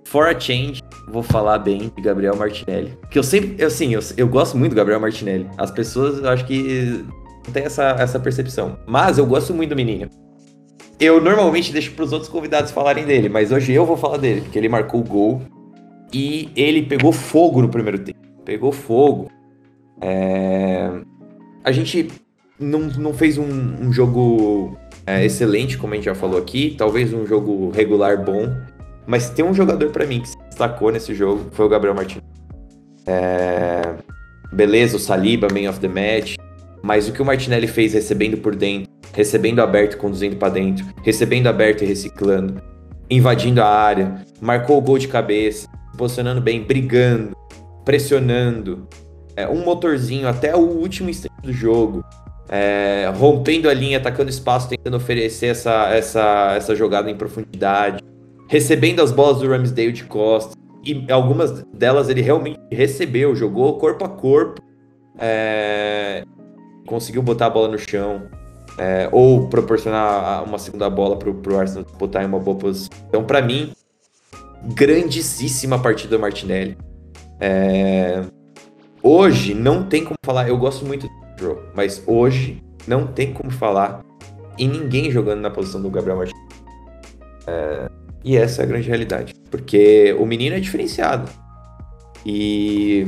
for a change, vou falar bem de Gabriel Martinelli. Porque eu sempre, assim, eu, eu gosto muito do Gabriel Martinelli. As pessoas, eu acho que não tem essa, essa percepção. Mas eu gosto muito do menino eu normalmente deixo para os outros convidados falarem dele, mas hoje eu vou falar dele, porque ele marcou o gol e ele pegou fogo no primeiro tempo. Pegou fogo. É... A gente não, não fez um, um jogo é, excelente, como a gente já falou aqui, talvez um jogo regular bom, mas tem um jogador para mim que se destacou nesse jogo, foi o Gabriel Martins. É... Beleza, o Saliba, man of the match, mas o que o Martinelli fez recebendo por dentro, recebendo aberto e conduzindo para dentro, recebendo aberto e reciclando, invadindo a área, marcou o gol de cabeça, posicionando bem, brigando, pressionando, é, um motorzinho até o último instante do jogo, é, rompendo a linha, atacando espaço, tentando oferecer essa, essa, essa jogada em profundidade, recebendo as bolas do Ramsdale de costas, e algumas delas ele realmente recebeu, jogou corpo a corpo, é, conseguiu botar a bola no chão, é, ou proporcionar uma segunda bola pro, pro Arsenal botar em uma boa posição. Então, para mim, grandíssima partida do Martinelli. É, hoje não tem como falar, eu gosto muito do jogo, mas hoje não tem como falar em ninguém jogando na posição do Gabriel Martinelli. É, e essa é a grande realidade. Porque o menino é diferenciado. E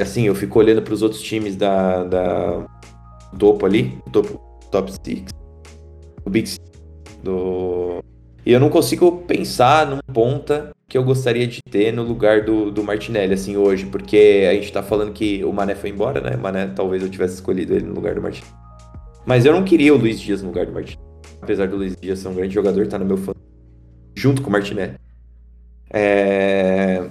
assim, eu fico olhando para os outros times da, da topo ali, topo, top 6, do Big Six, do... E eu não consigo pensar num ponta que eu gostaria de ter no lugar do, do Martinelli, assim, hoje, porque a gente tá falando que o Mané foi embora, né? O Mané, talvez eu tivesse escolhido ele no lugar do Martinelli. Mas eu não queria o Luiz Dias no lugar do Martinelli. Apesar do Luiz Dias ser um grande jogador, tá no meu fã. Junto com o Martinelli. É...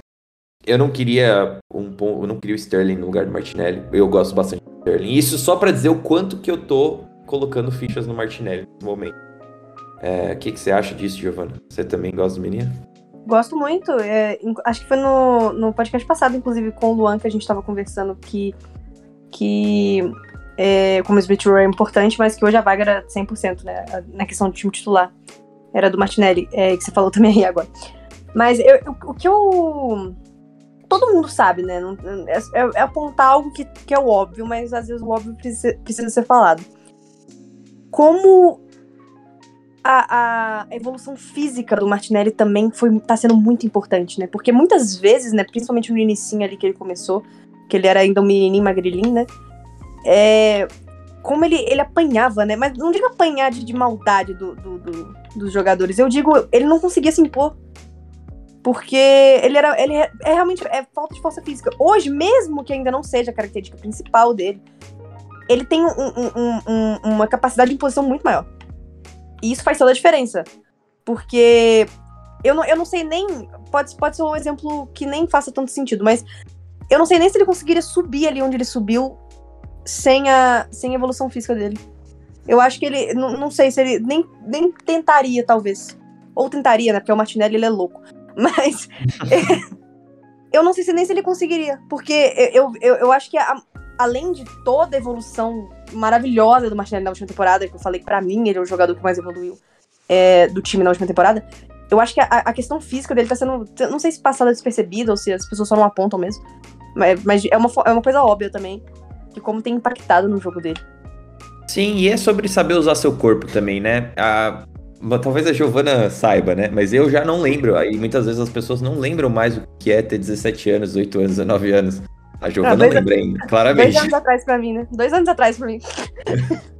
Eu não queria um eu não queria o Sterling no lugar do Martinelli. Eu gosto bastante do Sterling. Isso só para dizer o quanto que eu tô colocando fichas no Martinelli nesse momento. É, o que, que você acha disso, Giovana? Você também gosta do menino? Gosto muito. É, acho que foi no, no podcast passado, inclusive, com o Luan, que a gente tava conversando que, que é, como o Smith Rowe é importante, mas que hoje a vaga era 100%, né? Na questão do time titular. Era do Martinelli, é, que você falou (laughs) também aí agora. Mas eu, o que eu todo mundo sabe, né? É, é, é, apontar algo que, que é o óbvio, mas às vezes o óbvio precisa, precisa ser falado. Como a, a, evolução física do Martinelli também foi, tá sendo muito importante, né? Porque muitas vezes, né, principalmente no início ali que ele começou, que ele era ainda um menininho magrelinho, né? É, como ele, ele apanhava, né? Mas não digo apanhar de, de maldade do, do, do, dos jogadores, eu digo, ele não conseguia se impor. Porque ele era. Ele é, é, realmente é falta de força física. Hoje, mesmo que ainda não seja a característica principal dele, ele tem um, um, um, uma capacidade de imposição muito maior. E isso faz toda a diferença. Porque eu não, eu não sei nem. Pode, pode ser um exemplo que nem faça tanto sentido, mas eu não sei nem se ele conseguiria subir ali onde ele subiu sem a, sem a evolução física dele. Eu acho que ele. Não, não sei se ele nem, nem tentaria, talvez. Ou tentaria, né? Porque o Martinelli ele é louco. (laughs) Mas. (laughs) eu não sei se nem se ele conseguiria. Porque eu, eu, eu acho que a, além de toda a evolução maravilhosa do Martinelli na última temporada, que eu falei pra mim ele é o jogador que mais evoluiu é, do time na última temporada, eu acho que a, a, questão física dele tá sendo. Não sei se passada despercebida ou se as pessoas só não apontam mesmo. Mas, mas é, uma, é uma coisa óbvia também. De como tem impactado no jogo dele. Sim, e é sobre saber usar seu corpo também, né? A, Talvez a Giovana saiba, né? Mas eu já não lembro. Aí muitas vezes as pessoas não lembram mais o que é ter 17 anos, 18 anos, 19 anos. A Giovana ah, lembra ainda, claramente. Dois anos atrás pra mim, né? Dois anos atrás pra mim. (laughs)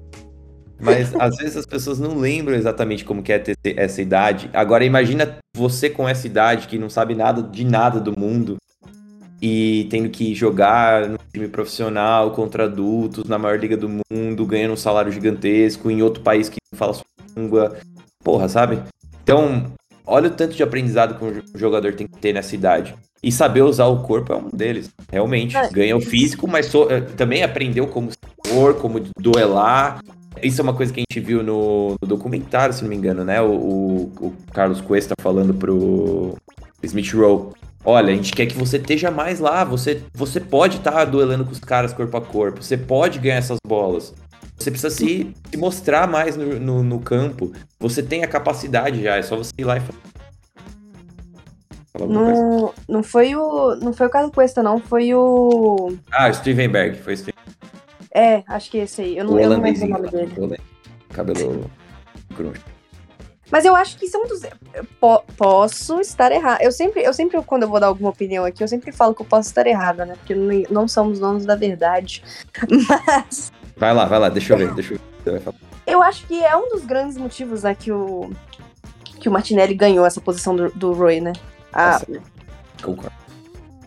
Mas às vezes as pessoas não lembram exatamente como que é ter essa idade. Agora imagina você com essa idade que não sabe nada de nada do mundo e tendo que jogar no time profissional contra adultos na maior liga do mundo, ganhando um salário gigantesco em outro país que não fala sua língua porra, sabe? Então, olha o tanto de aprendizado que um jogador tem que ter nessa idade. E saber usar o corpo é um deles. Realmente. É. Ganha o físico, mas so, eh, também aprendeu como for, como duelar. Isso é uma coisa que a gente viu no, no documentário, se não me engano, né? O, o, o Carlos Cuesta falando pro Smith Rowe. Olha, a gente quer que você esteja mais lá. Você, você pode estar tá duelando com os caras corpo a corpo. Você pode ganhar essas bolas. Você precisa se, se mostrar mais no, no, no, campo. Você tem a capacidade já, é só você ir lá e falar. Não, não foi o. Não foi o Carlos Cuesta, não. Foi o. Ah, o Stevenberg. Foi o Steven. É, acho que esse aí. Eu não, eu não lembro o nome dele. Cabelo grunge. Mas eu acho que um dos. Po posso estar errado. Eu sempre, eu sempre, quando eu vou dar alguma opinião aqui, eu sempre falo que eu posso estar errada, né? Porque não, não somos donos da verdade. (laughs) Mas. Vai lá, vai lá, deixa eu ver, deixa eu ver. Eu acho que é um dos grandes motivos, né, que o, que o Martinelli ganhou essa posição do, do Roy, né? Ah, Concordo.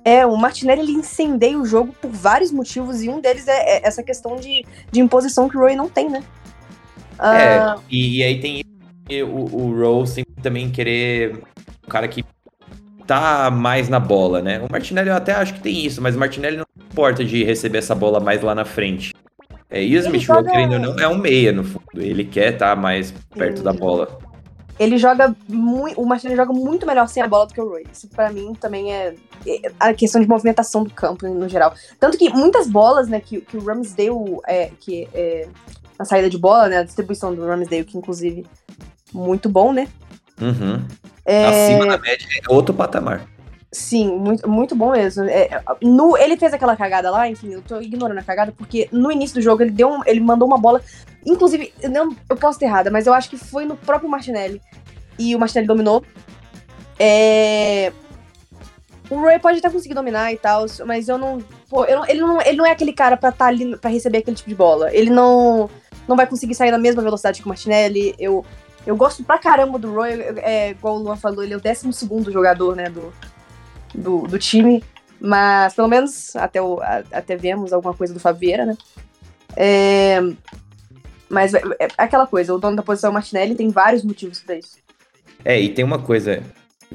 É, o Martinelli ele incendeia o jogo por vários motivos, e um deles é, é essa questão de, de imposição que o Roy não tem, né? É, uh... e, e, aí tem o, o Rowe sempre também querer um cara que tá mais na bola, né? O Martinelli eu até acho que tem isso, mas o Martinelli não importa de receber essa bola mais lá na frente. É, e o Smith joga... querendo ou não, é um meia no fundo. Ele quer estar tá mais perto da bola. Ele joga muito. O Martinelli joga muito melhor sem a bola do que o Roy. Isso pra mim também é, é a questão de movimentação do campo no geral. Tanto que muitas bolas, né, que, que o Ramsdale é, que, é, na saída de bola, né? A distribuição do Ramsdale, que inclusive muito bom, né? Uhum. É, Acima da média é outro patamar. Sim, muito, muito bom mesmo. É, no, ele fez aquela cagada lá, enfim, eu tô ignorando a cagada, porque no início do jogo ele deu um- ele mandou uma bola. Inclusive, não, eu posso ter errada, mas eu acho que foi no próprio Martinelli. E o Martinelli dominou. É, o Roy pode até conseguir dominar e tal, mas eu não. Pô, eu ele, não ele não é aquele cara pra estar ali pra receber aquele tipo de bola. Ele não, não vai conseguir sair na mesma velocidade que o Martinelli. Eu, eu gosto pra caramba do Roy, é, igual o Luan falou, ele é o 12 jogador, né, do, do, do time. Mas pelo menos até, o, a- até vemos alguma coisa do Favieira, né? É, mas é, é aquela coisa, o dono da posição é o Martinelli tem vários motivos pra isso. É, e tem uma coisa,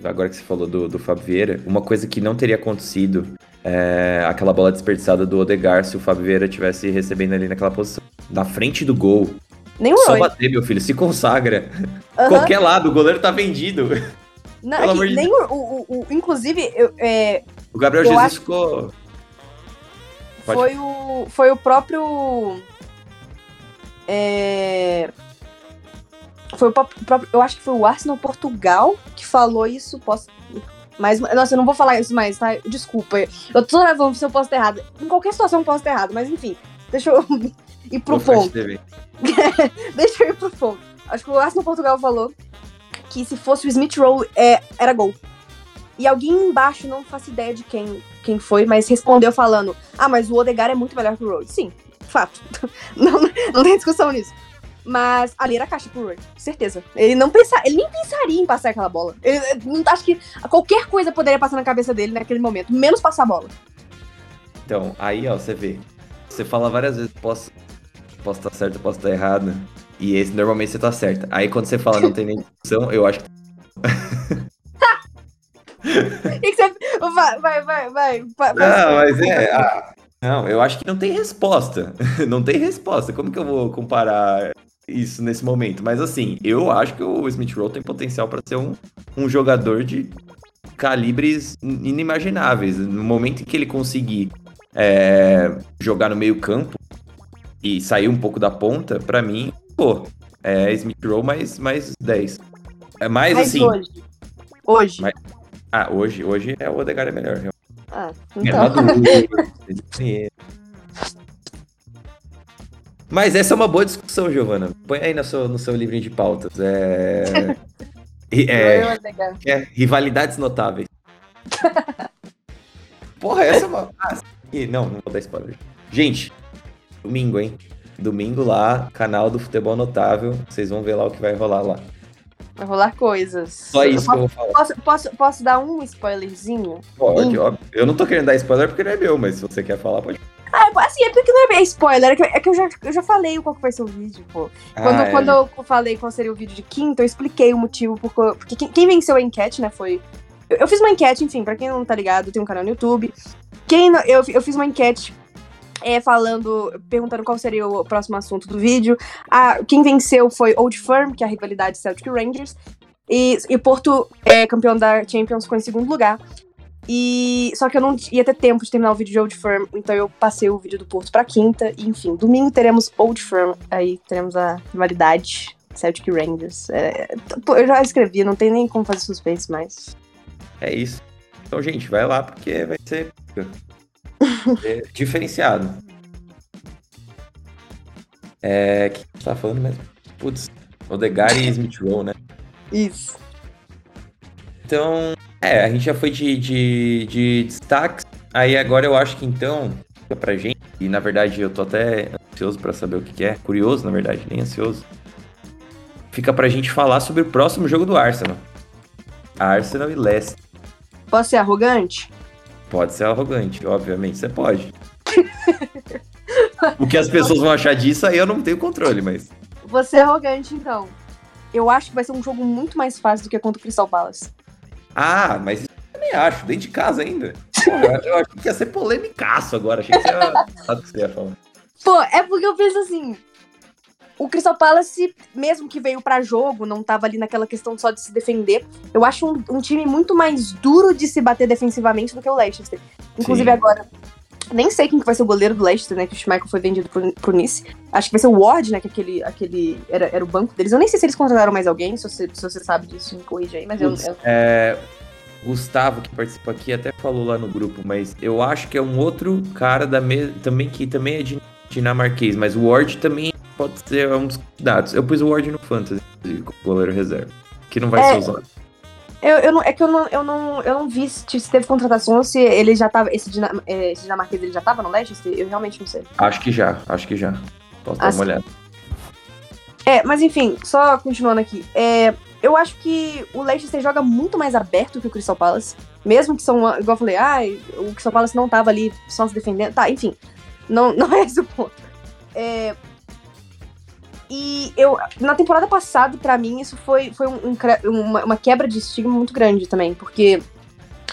agora que você falou do, do Fábio Vieira, uma coisa que não teria acontecido é aquela bola desperdiçada do Odegar se o Fábio Vieira tivesse recebendo ali naquela posição. Na frente do gol. Nem o Só Roy. bater, meu filho, se consagra. Aham. Qualquer lado, o goleiro tá vendido. Que de nem o, o- o- Inclusive, eu- é, O Gabriel Jesus acho- ficou. Pode- foi, o, foi o próprio. É, foi o pró- próprio. Eu acho que foi o Arsenal Portugal que falou isso. Posso. Mas, nossa, eu não vou falar isso mais, tá? Desculpa. Eu tô levando se eu posso estar errado. Em qualquer situação eu posso estar errado, mas enfim. Deixa eu (laughs) ir pro ponto. (laughs) Deixa eu ir pro ponto. Acho que o Arsenal Portugal falou que se fosse o Smith Rowe, é, era gol. E alguém embaixo, não faço ideia de quem, quem foi, mas respondeu falando: Ah, mas o Odegar é muito melhor que o Rowe. Sim, fato. (laughs) não, não tem discussão nisso. Mas ali era caixa pro Roy, certeza. Ele não pensa, ele nem pensaria em passar aquela bola. Ele, não acho que qualquer coisa poderia passar na cabeça dele naquele momento, menos passar a bola. Então, aí, ó, você vê. Você fala várias vezes, posso posso estar certo, posso estar errado. E esse normalmente você tá certo. Aí quando você fala não tem nem discussão, eu acho que. Que, (laughs) que você. Vai, vai, vai, vai. vai- Não, mas é. ah, não, eu acho que não tem resposta. (laughs) não tem resposta. Como que eu vou comparar isso nesse momento? Mas assim, eu acho que o Smith Rowe tem potencial para ser um, um jogador de calibres inimagináveis. No momento em que ele conseguir é, jogar no meio-campo e sair um pouco da ponta, pra mim, pô, é Smith Rowe mais, mais 10. É mais Mas assim. hoje. Hoje. Mas- Ah, hoje, hoje é o Odegaard é melhor. Ah, É então. maduro. (laughs) Mas essa é uma boa discussão, Giovana. Põe aí no seu, no seu livrinho de pautas. É, (laughs) é, é, rivalidades notáveis. (laughs) Porra, essa é uma. Ah, não, não vou dar spoiler. Gente, domingo, hein? Domingo lá, canal do Futebol Notável. Vocês vão ver lá o que vai rolar lá. Vai rolar coisas. Só isso que eu vou falar. Posso, posso, posso dar um spoilerzinho? Pode, óbvio. Eu não tô querendo dar spoiler porque não é meu, mas se você quer falar, pode. Ah, assim, é porque não é spoiler, é que, é que eu, já, eu já falei qual que vai ser o vídeo, pô. Quando, Ah, é. quando eu falei qual seria o vídeo de quinta, eu expliquei o motivo, porque, porque quem, quem venceu a enquete, né, foi... Eu, eu fiz uma enquete, enfim, pra quem não tá ligado, tem um canal no YouTube. Quem não- eu, eu fiz uma enquete é, falando, perguntando qual seria o próximo assunto do vídeo. Ah, quem venceu foi Old Firm, que é a rivalidade Celtic Rangers. E, e Porto, é, campeão da Champions, ficou em segundo lugar. E só que eu não ia ter tempo de terminar o vídeo de Old Firm, então eu passei o vídeo do Porto pra quinta. E, enfim, domingo teremos Old Firm, aí teremos a rivalidade Celtic Rangers. É, eu já escrevi, não tem nem como fazer suspense mais. É isso. Então, gente, vai lá porque vai ser (laughs) é, diferenciado. É. O que você tá falando mesmo? Putz, Odegaard e Smith Rowe, né? Isso. Então, é, a gente já foi de, de, de destaques. Aí agora eu acho que então, fica pra gente, e na verdade eu tô até ansioso pra saber o que, que é. Curioso, na verdade, nem ansioso. Fica pra gente falar sobre o próximo jogo do Arsenal. Arsenal e Leicester. Posso ser arrogante? Pode ser arrogante, obviamente, você pode. (laughs) o que as pessoas vão achar disso aí eu não tenho controle, mas. Vou ser arrogante, então. Eu acho que vai ser um jogo muito mais fácil do que contra o Crystal Palace. Ah, mas isso eu também acho, dentro de casa ainda. Porra, eu achei que ia ser polêmicaço agora, achei que você ia, (laughs) sabe o que você ia falar. Pô, é porque eu penso assim. O Crystal Palace, mesmo que veio pra jogo, não tava ali naquela questão só de se defender. Eu acho um, um time muito mais duro de se bater defensivamente do que o Leicester. Inclusive Sim. agora, Nem sei quem que vai ser o goleiro do Leicester, né? Que o Schmeichel foi vendido pro, pro Nice. Acho que vai ser o Ward, né? Que aquele, aquele era, era o banco deles. Eu nem sei se eles contrataram mais alguém, se você, se você sabe disso, me corrija aí, mas eu, eu... É, Gustavo, que participa aqui, até falou lá no grupo, mas eu acho que é um outro cara da me... também que também é dinamarquês, mas o Ward também pode ser um dos candidatos. Eu pus o Ward no Fantasy, como goleiro reserva, que não vai é, ser usado. Eu, eu não, é que eu não, eu, não, eu não vi se, teve contratação ou se ele já tava. Esse, é, esse dinamarquês ele já tava no Leicester? Eu realmente não sei. Acho que já, acho que já. Posso dar uma olhada. É, mas enfim, só continuando aqui. É, eu acho que o Leicester joga muito mais aberto que o Crystal Palace. Mesmo que são, igual eu falei, ah, o Crystal Palace não tava ali só se defendendo. Tá, enfim. Não, (laughs) não é esse o ponto. É, e eu, na temporada passada, para mim, isso foi, foi um, um, uma, uma, quebra de estigma muito grande também, porque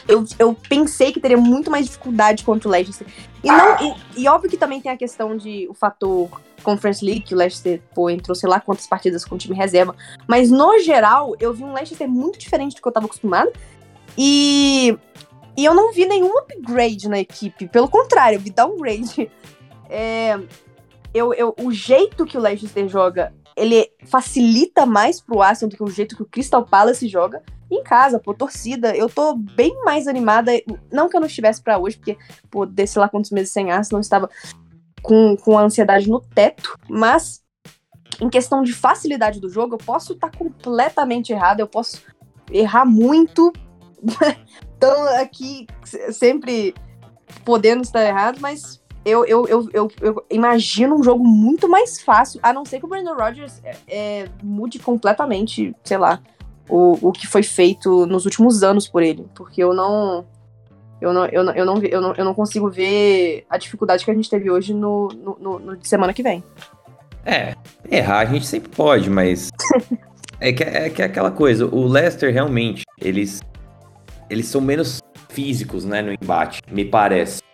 eu, eu pensei que teria muito mais dificuldade contra o Leicester. E, não, e, e, óbvio que também tem a questão de o fator Conference League, que o Leicester pô, entrou sei lá quantas partidas com o time reserva. Mas no geral, eu vi um Leicester muito diferente do que eu tava acostumado. E, e eu não vi nenhum upgrade na equipe. Pelo contrário, eu vi downgrade. (laughs) É, eu, eu, o jeito que o Leicester joga, ele facilita mais pro Arsenal do que o jeito que o Crystal Palace joga. Em casa, pô, torcida, eu tô bem mais animada. Não que eu não estivesse para hoje, porque, pô, desse lá quantos meses sem Arsenal, estava com, com a ansiedade no teto, mas em questão de facilidade do jogo, eu posso estar tá completamente errado, eu posso errar muito. (laughs) então, aqui, sempre podendo estar errado, mas eu, eu, eu, eu, eu, imagino um jogo muito mais fácil, a não ser que o Brandon Rodgers é, é, mude completamente, sei lá, o, o que foi feito nos últimos anos por ele. Porque eu não. Eu não, eu, não, eu, não, eu, não, eu não consigo ver a dificuldade que a gente teve hoje no, no, no, no de semana que vem. É, errar a gente sempre pode, mas. (laughs) é, que, é que é aquela coisa, o Leicester realmente, eles. Eles são menos físicos, né, no embate, me parece.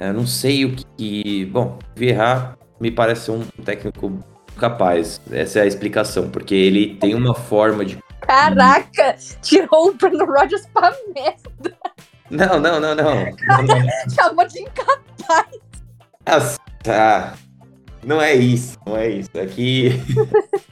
Eu não sei o que. Bom, Vieira me parece um técnico capaz. Essa é a explicação, porque ele tem uma forma de. Caraca! Tirou o Bruno Rogers pra merda! Não, não, não, não. (laughs) Chamou de incapaz. Ah, tá. Não é isso, não é isso. É que.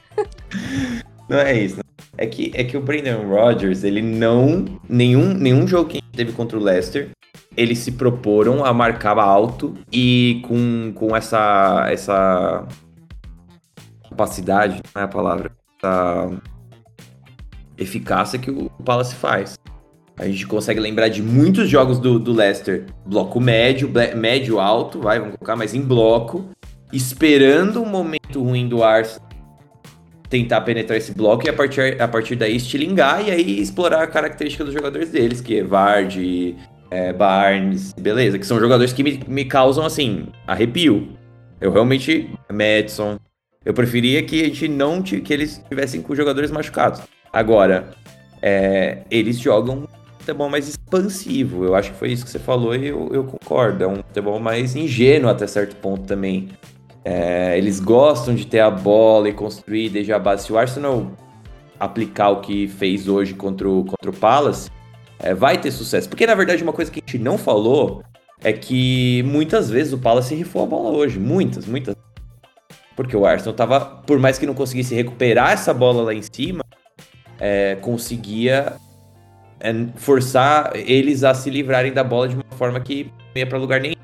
(laughs) não é isso. É que, é que o Brandon Rodgers, ele não. Nenhum, nenhum jogo que teve contra o Leicester, eles se proporam a marcar alto e com, com essa, essa capacidade, não é a palavra, essa eficácia que o Palace faz. A gente consegue lembrar de muitos jogos do, do Leicester, bloco médio, médio alto, vai, vamos colocar, mas em bloco, esperando um momento ruim do Arsenal tentar penetrar esse bloco e a partir, a partir daí estilingar e aí explorar a característica dos jogadores deles, que é Vard, é, Barnes, beleza, que são jogadores que me, me causam, assim, arrepio. Eu realmente, Madison, eu preferia que a gente não que eles tivessem com jogadores machucados. Agora, é, eles jogam um futebol mais expansivo. Eu acho que foi isso que você falou e eu, eu concordo. É um futebol mais ingênuo até certo ponto também. É, eles gostam de ter a bola e construir desde a base. Se o Arsenal aplicar o que fez hoje contra o, contra o Palace, é, vai ter sucesso. Porque, na verdade, uma coisa que a gente não falou é que muitas vezes o Palace rifou a bola hoje. Muitas, muitas. Porque o Arsenal tava, por mais que não conseguisse recuperar essa bola lá em cima, é, conseguia é, forçar eles a se livrarem da bola de uma forma que não ia para lugar nenhum.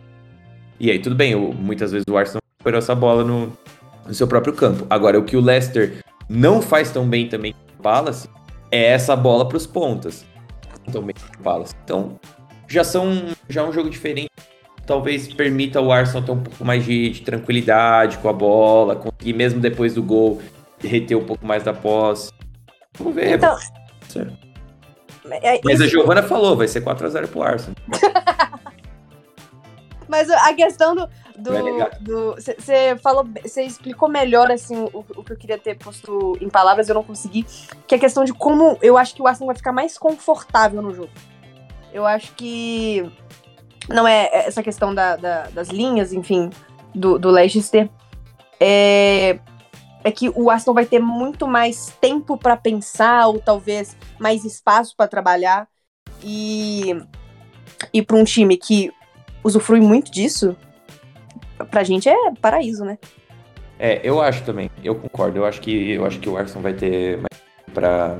E aí, tudo bem, o, muitas vezes o Arsenal recuperou essa bola no, no seu próprio campo. Agora, o que o Leicester não faz tão bem também com o Palace é essa bola para os pontas também Palace. Então, já são já é um jogo diferente. Talvez permita o Arsenal ter um pouco mais de, de tranquilidade com a bola, conseguir mesmo depois do gol reter um pouco mais da posse. Vamos ver. Então, é, Mas a Giovana falou, vai ser 4x0 pro Arsenal. (laughs) Mas a questão do, você falou, você explicou melhor assim o, o, que eu queria ter posto em palavras, eu não consegui, que é a questão de como eu acho que o Arsenal vai ficar mais confortável no jogo. Eu acho que não é essa questão da, da, das linhas, enfim, do, do Leicester. É, é que o Arsenal vai ter muito mais tempo para pensar, ou talvez mais espaço para trabalhar. E, e para um time que usufrui muito disso, pra gente é paraíso, né? É, eu acho também. Eu concordo. Eu acho que eu acho que o Arsenal vai ter mais para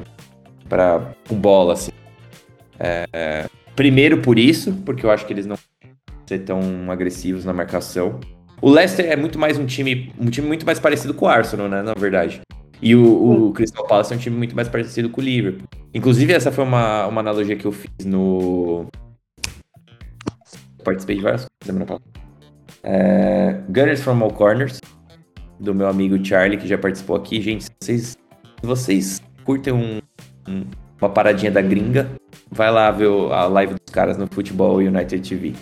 para com bola assim. É, é, primeiro por isso, porque eu acho que eles não vão ser tão agressivos na marcação. O Leicester é muito mais um time, um time muito mais parecido com o Arsenal, né, na verdade. E o, o Crystal Palace é um time muito mais parecido com o Liverpool. Inclusive, essa foi uma, uma analogia que eu fiz no. Participei de várias coisas semana passada. É, Gunners from All Corners, do meu amigo Charlie, que já participou aqui. Gente, se vocês, se vocês curtem um, um, uma paradinha da gringa, vai lá ver a live dos caras no Futebol United TV.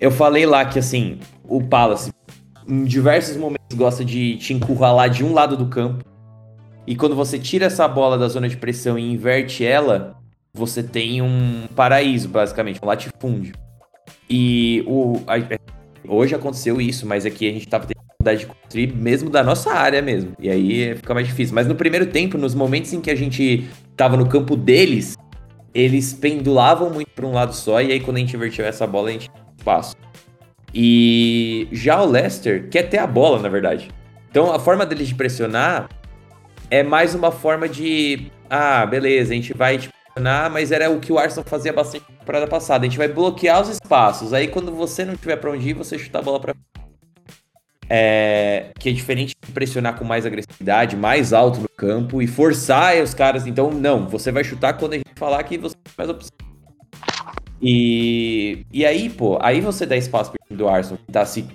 Eu falei lá que, assim, o Palace, em diversos momentos, gosta de te encurralar de um lado do campo. E quando você tira essa bola da zona de pressão e inverte ela, você tem um paraíso, basicamente, um latifúndio. E o, a, hoje aconteceu isso, mas aqui a gente tava tendo dificuldade de construir mesmo da nossa área mesmo. E aí fica mais difícil. Mas no primeiro tempo, nos momentos em que a gente tava no campo deles, eles pendulavam muito para um lado só, e aí quando a gente invertiu essa bola, a gente espaço. E já o Leicester quer ter a bola, na verdade. Então a forma deles de pressionar é mais uma forma de. Ah, beleza, a gente vai te pressionar, mas era o que o Arsenal fazia bastante na temporada passada. A gente vai bloquear os espaços. Aí quando você não tiver para onde ir, você chuta a bola para é, que é diferente de pressionar com mais agressividade, mais alto no campo e forçar os caras. Então, não, você vai chutar quando a gente falar que você tem mais opção. E, e aí, pô, aí você dá espaço pro time do Arsenal que tá, se,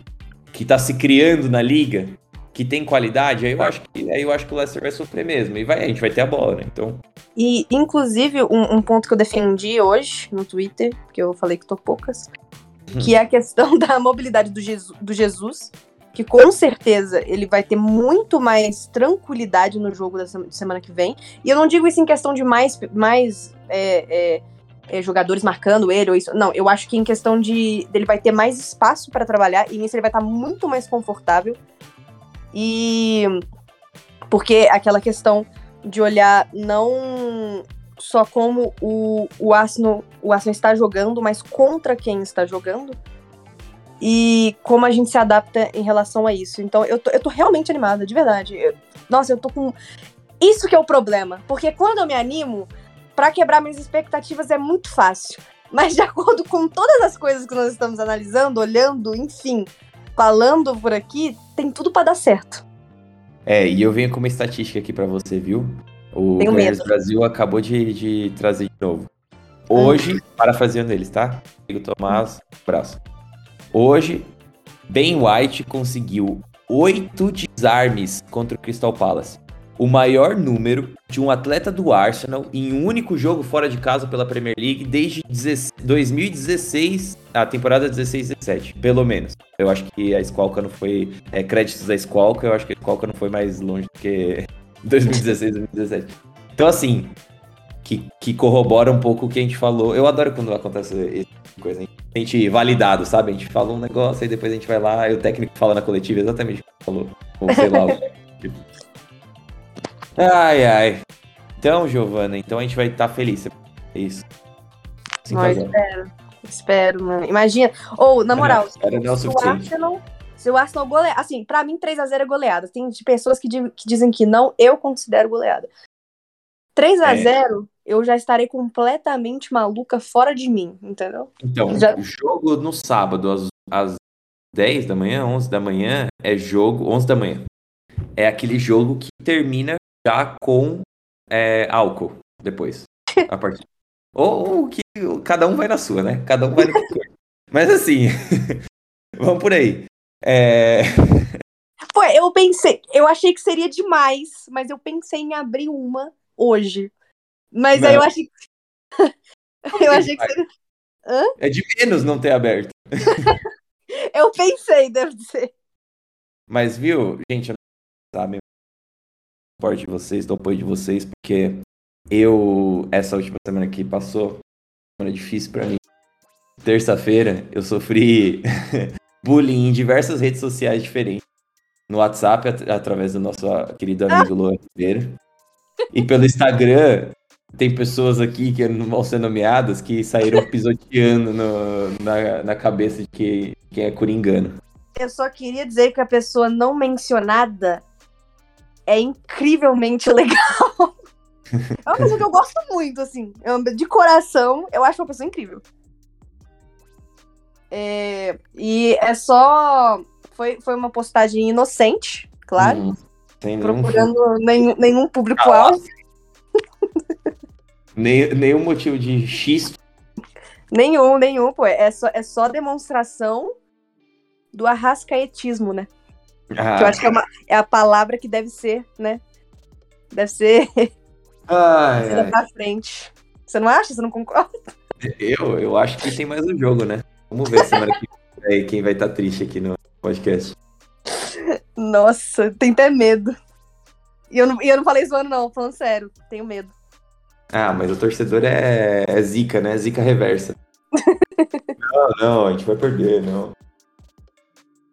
que tá se criando na liga, que tem qualidade, aí eu acho que, aí eu acho que o Leicester vai sofrer mesmo. E vai, a gente vai ter a bola, né? Então. E, inclusive, um, um ponto que eu defendi hoje no Twitter, porque eu falei que tô poucas, hum. que é a questão (laughs) da mobilidade do, Jesus, do Jesus que com certeza ele vai ter muito mais tranquilidade no jogo da semana que vem. E eu não digo isso em questão de mais, mais é, é, é, jogadores marcando ele ou isso. Não, eu acho que em questão de ele vai ter mais espaço para trabalhar e nisso ele vai estar muito mais confortável. E porque aquela questão de olhar não só como o, o Arsenal, o Arsenal está jogando, mas contra quem está jogando e como a gente se adapta em relação a isso. Então, eu tô, eu tô realmente animada, de verdade. Eu, nossa, eu tô com. Isso que é o problema. Porque quando eu me animo, para quebrar minhas expectativas é muito fácil. Mas de (laughs) acordo com todas as coisas que nós estamos analisando, olhando, enfim, falando por aqui, tem tudo para dar certo. É, e eu venho com uma estatística aqui para você, viu? O Goiás Brasil acabou de, de trazer de novo. Hoje, ah. parafraseando eles, tá? Digo Tomás, abraço. Hoje, Ben White conseguiu oito desarmes contra o Crystal Palace. O maior número de um atleta do Arsenal em um único jogo fora de casa pela Premier League desde 2016, a temporada 16-17, pelo menos. Eu acho que a Squawka não foi. É, créditos da Squawka, eu acho que a Squawka não foi mais longe do que (laughs) 2016, 2017. Então, assim, que, que corrobora um pouco o que a gente falou. Eu adoro quando acontece esse tipo coisa. A gente validado, sabe? A gente fala um negócio e depois a gente vai lá e o técnico fala na coletiva exatamente o que falou. Ou sei lá. (laughs) tipo. Ai, ai. Então, Giovana, então a gente vai estar tá feliz. É isso. Assim espero. Espero, mano. Imagina. Ou, na moral, não, não é o, se o Arsenal. Se o Arsenal golear. Assim, pra mim, 3x0 é goleada. Tem pessoas que, que dizem que não, eu considero goleada. 3 a 0 é. eu já estarei completamente maluca fora de mim, entendeu? Então, já... o jogo no sábado, às, às 10 da manhã, 11 da manhã, é jogo. 11 da manhã. É aquele jogo que termina já com é, álcool depois. (laughs) A partir. ou, ou, que cada um vai na sua, né? Cada um vai no que Mas assim, (laughs) vamos por aí. É... (laughs) Pô, eu pensei, eu achei que seria demais, mas eu pensei em abrir uma hoje. Mas não. aí eu achei que. eu achei que seria. Hã? É de menos não ter aberto. eu pensei, deve ser. Mas viu, gente, sabe? Suporte de vocês, do apoio de vocês, porque eu, essa última semana que passou, semana difícil para mim. Terça-feira, eu sofri (laughs) bullying em diversas redes sociais diferentes. No WhatsApp, at através do nosso querido amigo Luan Ribeiro. E pelo Instagram, tem pessoas aqui que não vão ser nomeadas que saíram (laughs) pisoteando no, na, na cabeça de que, quem é coringano. Eu só queria dizer que a pessoa não mencionada é incrivelmente (laughs) legal. É uma pessoa que eu gosto muito, assim. De coração, eu acho uma pessoa incrível. É, e é só. Foi, foi uma postagem inocente, claro. Hum, sem procurando nenhum, nenhum público-alvo. Nem, nenhum motivo de X. Nenhum, nenhum, pô. É só, é só demonstração do arrascaetismo, né? Ah. Que eu acho que é, uma, é, a palavra que deve ser, né? Deve ser. Ai, (laughs) ai. pra frente. Você não acha? Você não concorda? Eu, eu acho que tem mais um jogo, né? Vamos ver semana que vem quem vai estar tá triste aqui no podcast. Nossa, tem até medo. E eu não, e eu não falei zoando, não, falando sério. Tenho medo. Ah, mas o torcedor é, é zica, né? Zica reversa. (laughs) não, não, a gente vai perder, não.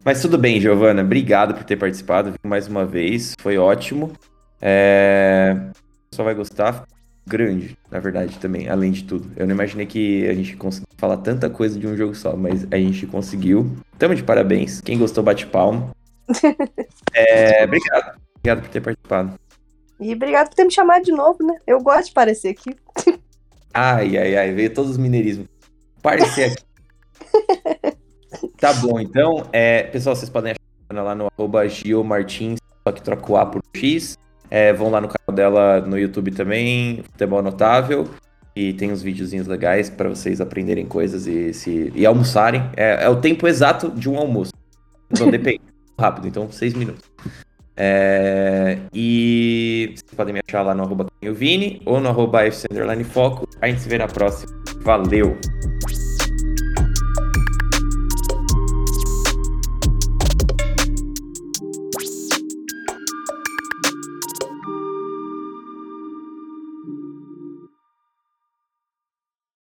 Mas tudo bem, Giovana. Obrigado por ter participado mais uma vez. Foi ótimo. É... Só vai gostar. Grande, na verdade, também, além de tudo. Eu não imaginei que a gente conseguisse falar tanta coisa de um jogo só, mas a gente conseguiu. Tamo de parabéns. Quem gostou, bate palma. (laughs) é... Obrigado. Obrigado por ter participado. E obrigado por ter me chamado de novo, né? Eu gosto de parecer aqui. Ai, ai, ai, veio todos os mineirismos. Parecer aqui. (laughs) tá bom, então, é, pessoal, vocês podem achar lá no arroba Martins, só que troca o A por X. É, vão lá no canal dela no YouTube também, Futebol Notável. E tem uns videozinhos legais para vocês aprenderem coisas e, se, e almoçarem. É, é o tempo exato de um almoço. Então (laughs) depende. rápido, então seis minutos. É, e vocês podem me achar lá no arroba Vini ou no arroba Foco. A gente se vê na próxima. Valeu!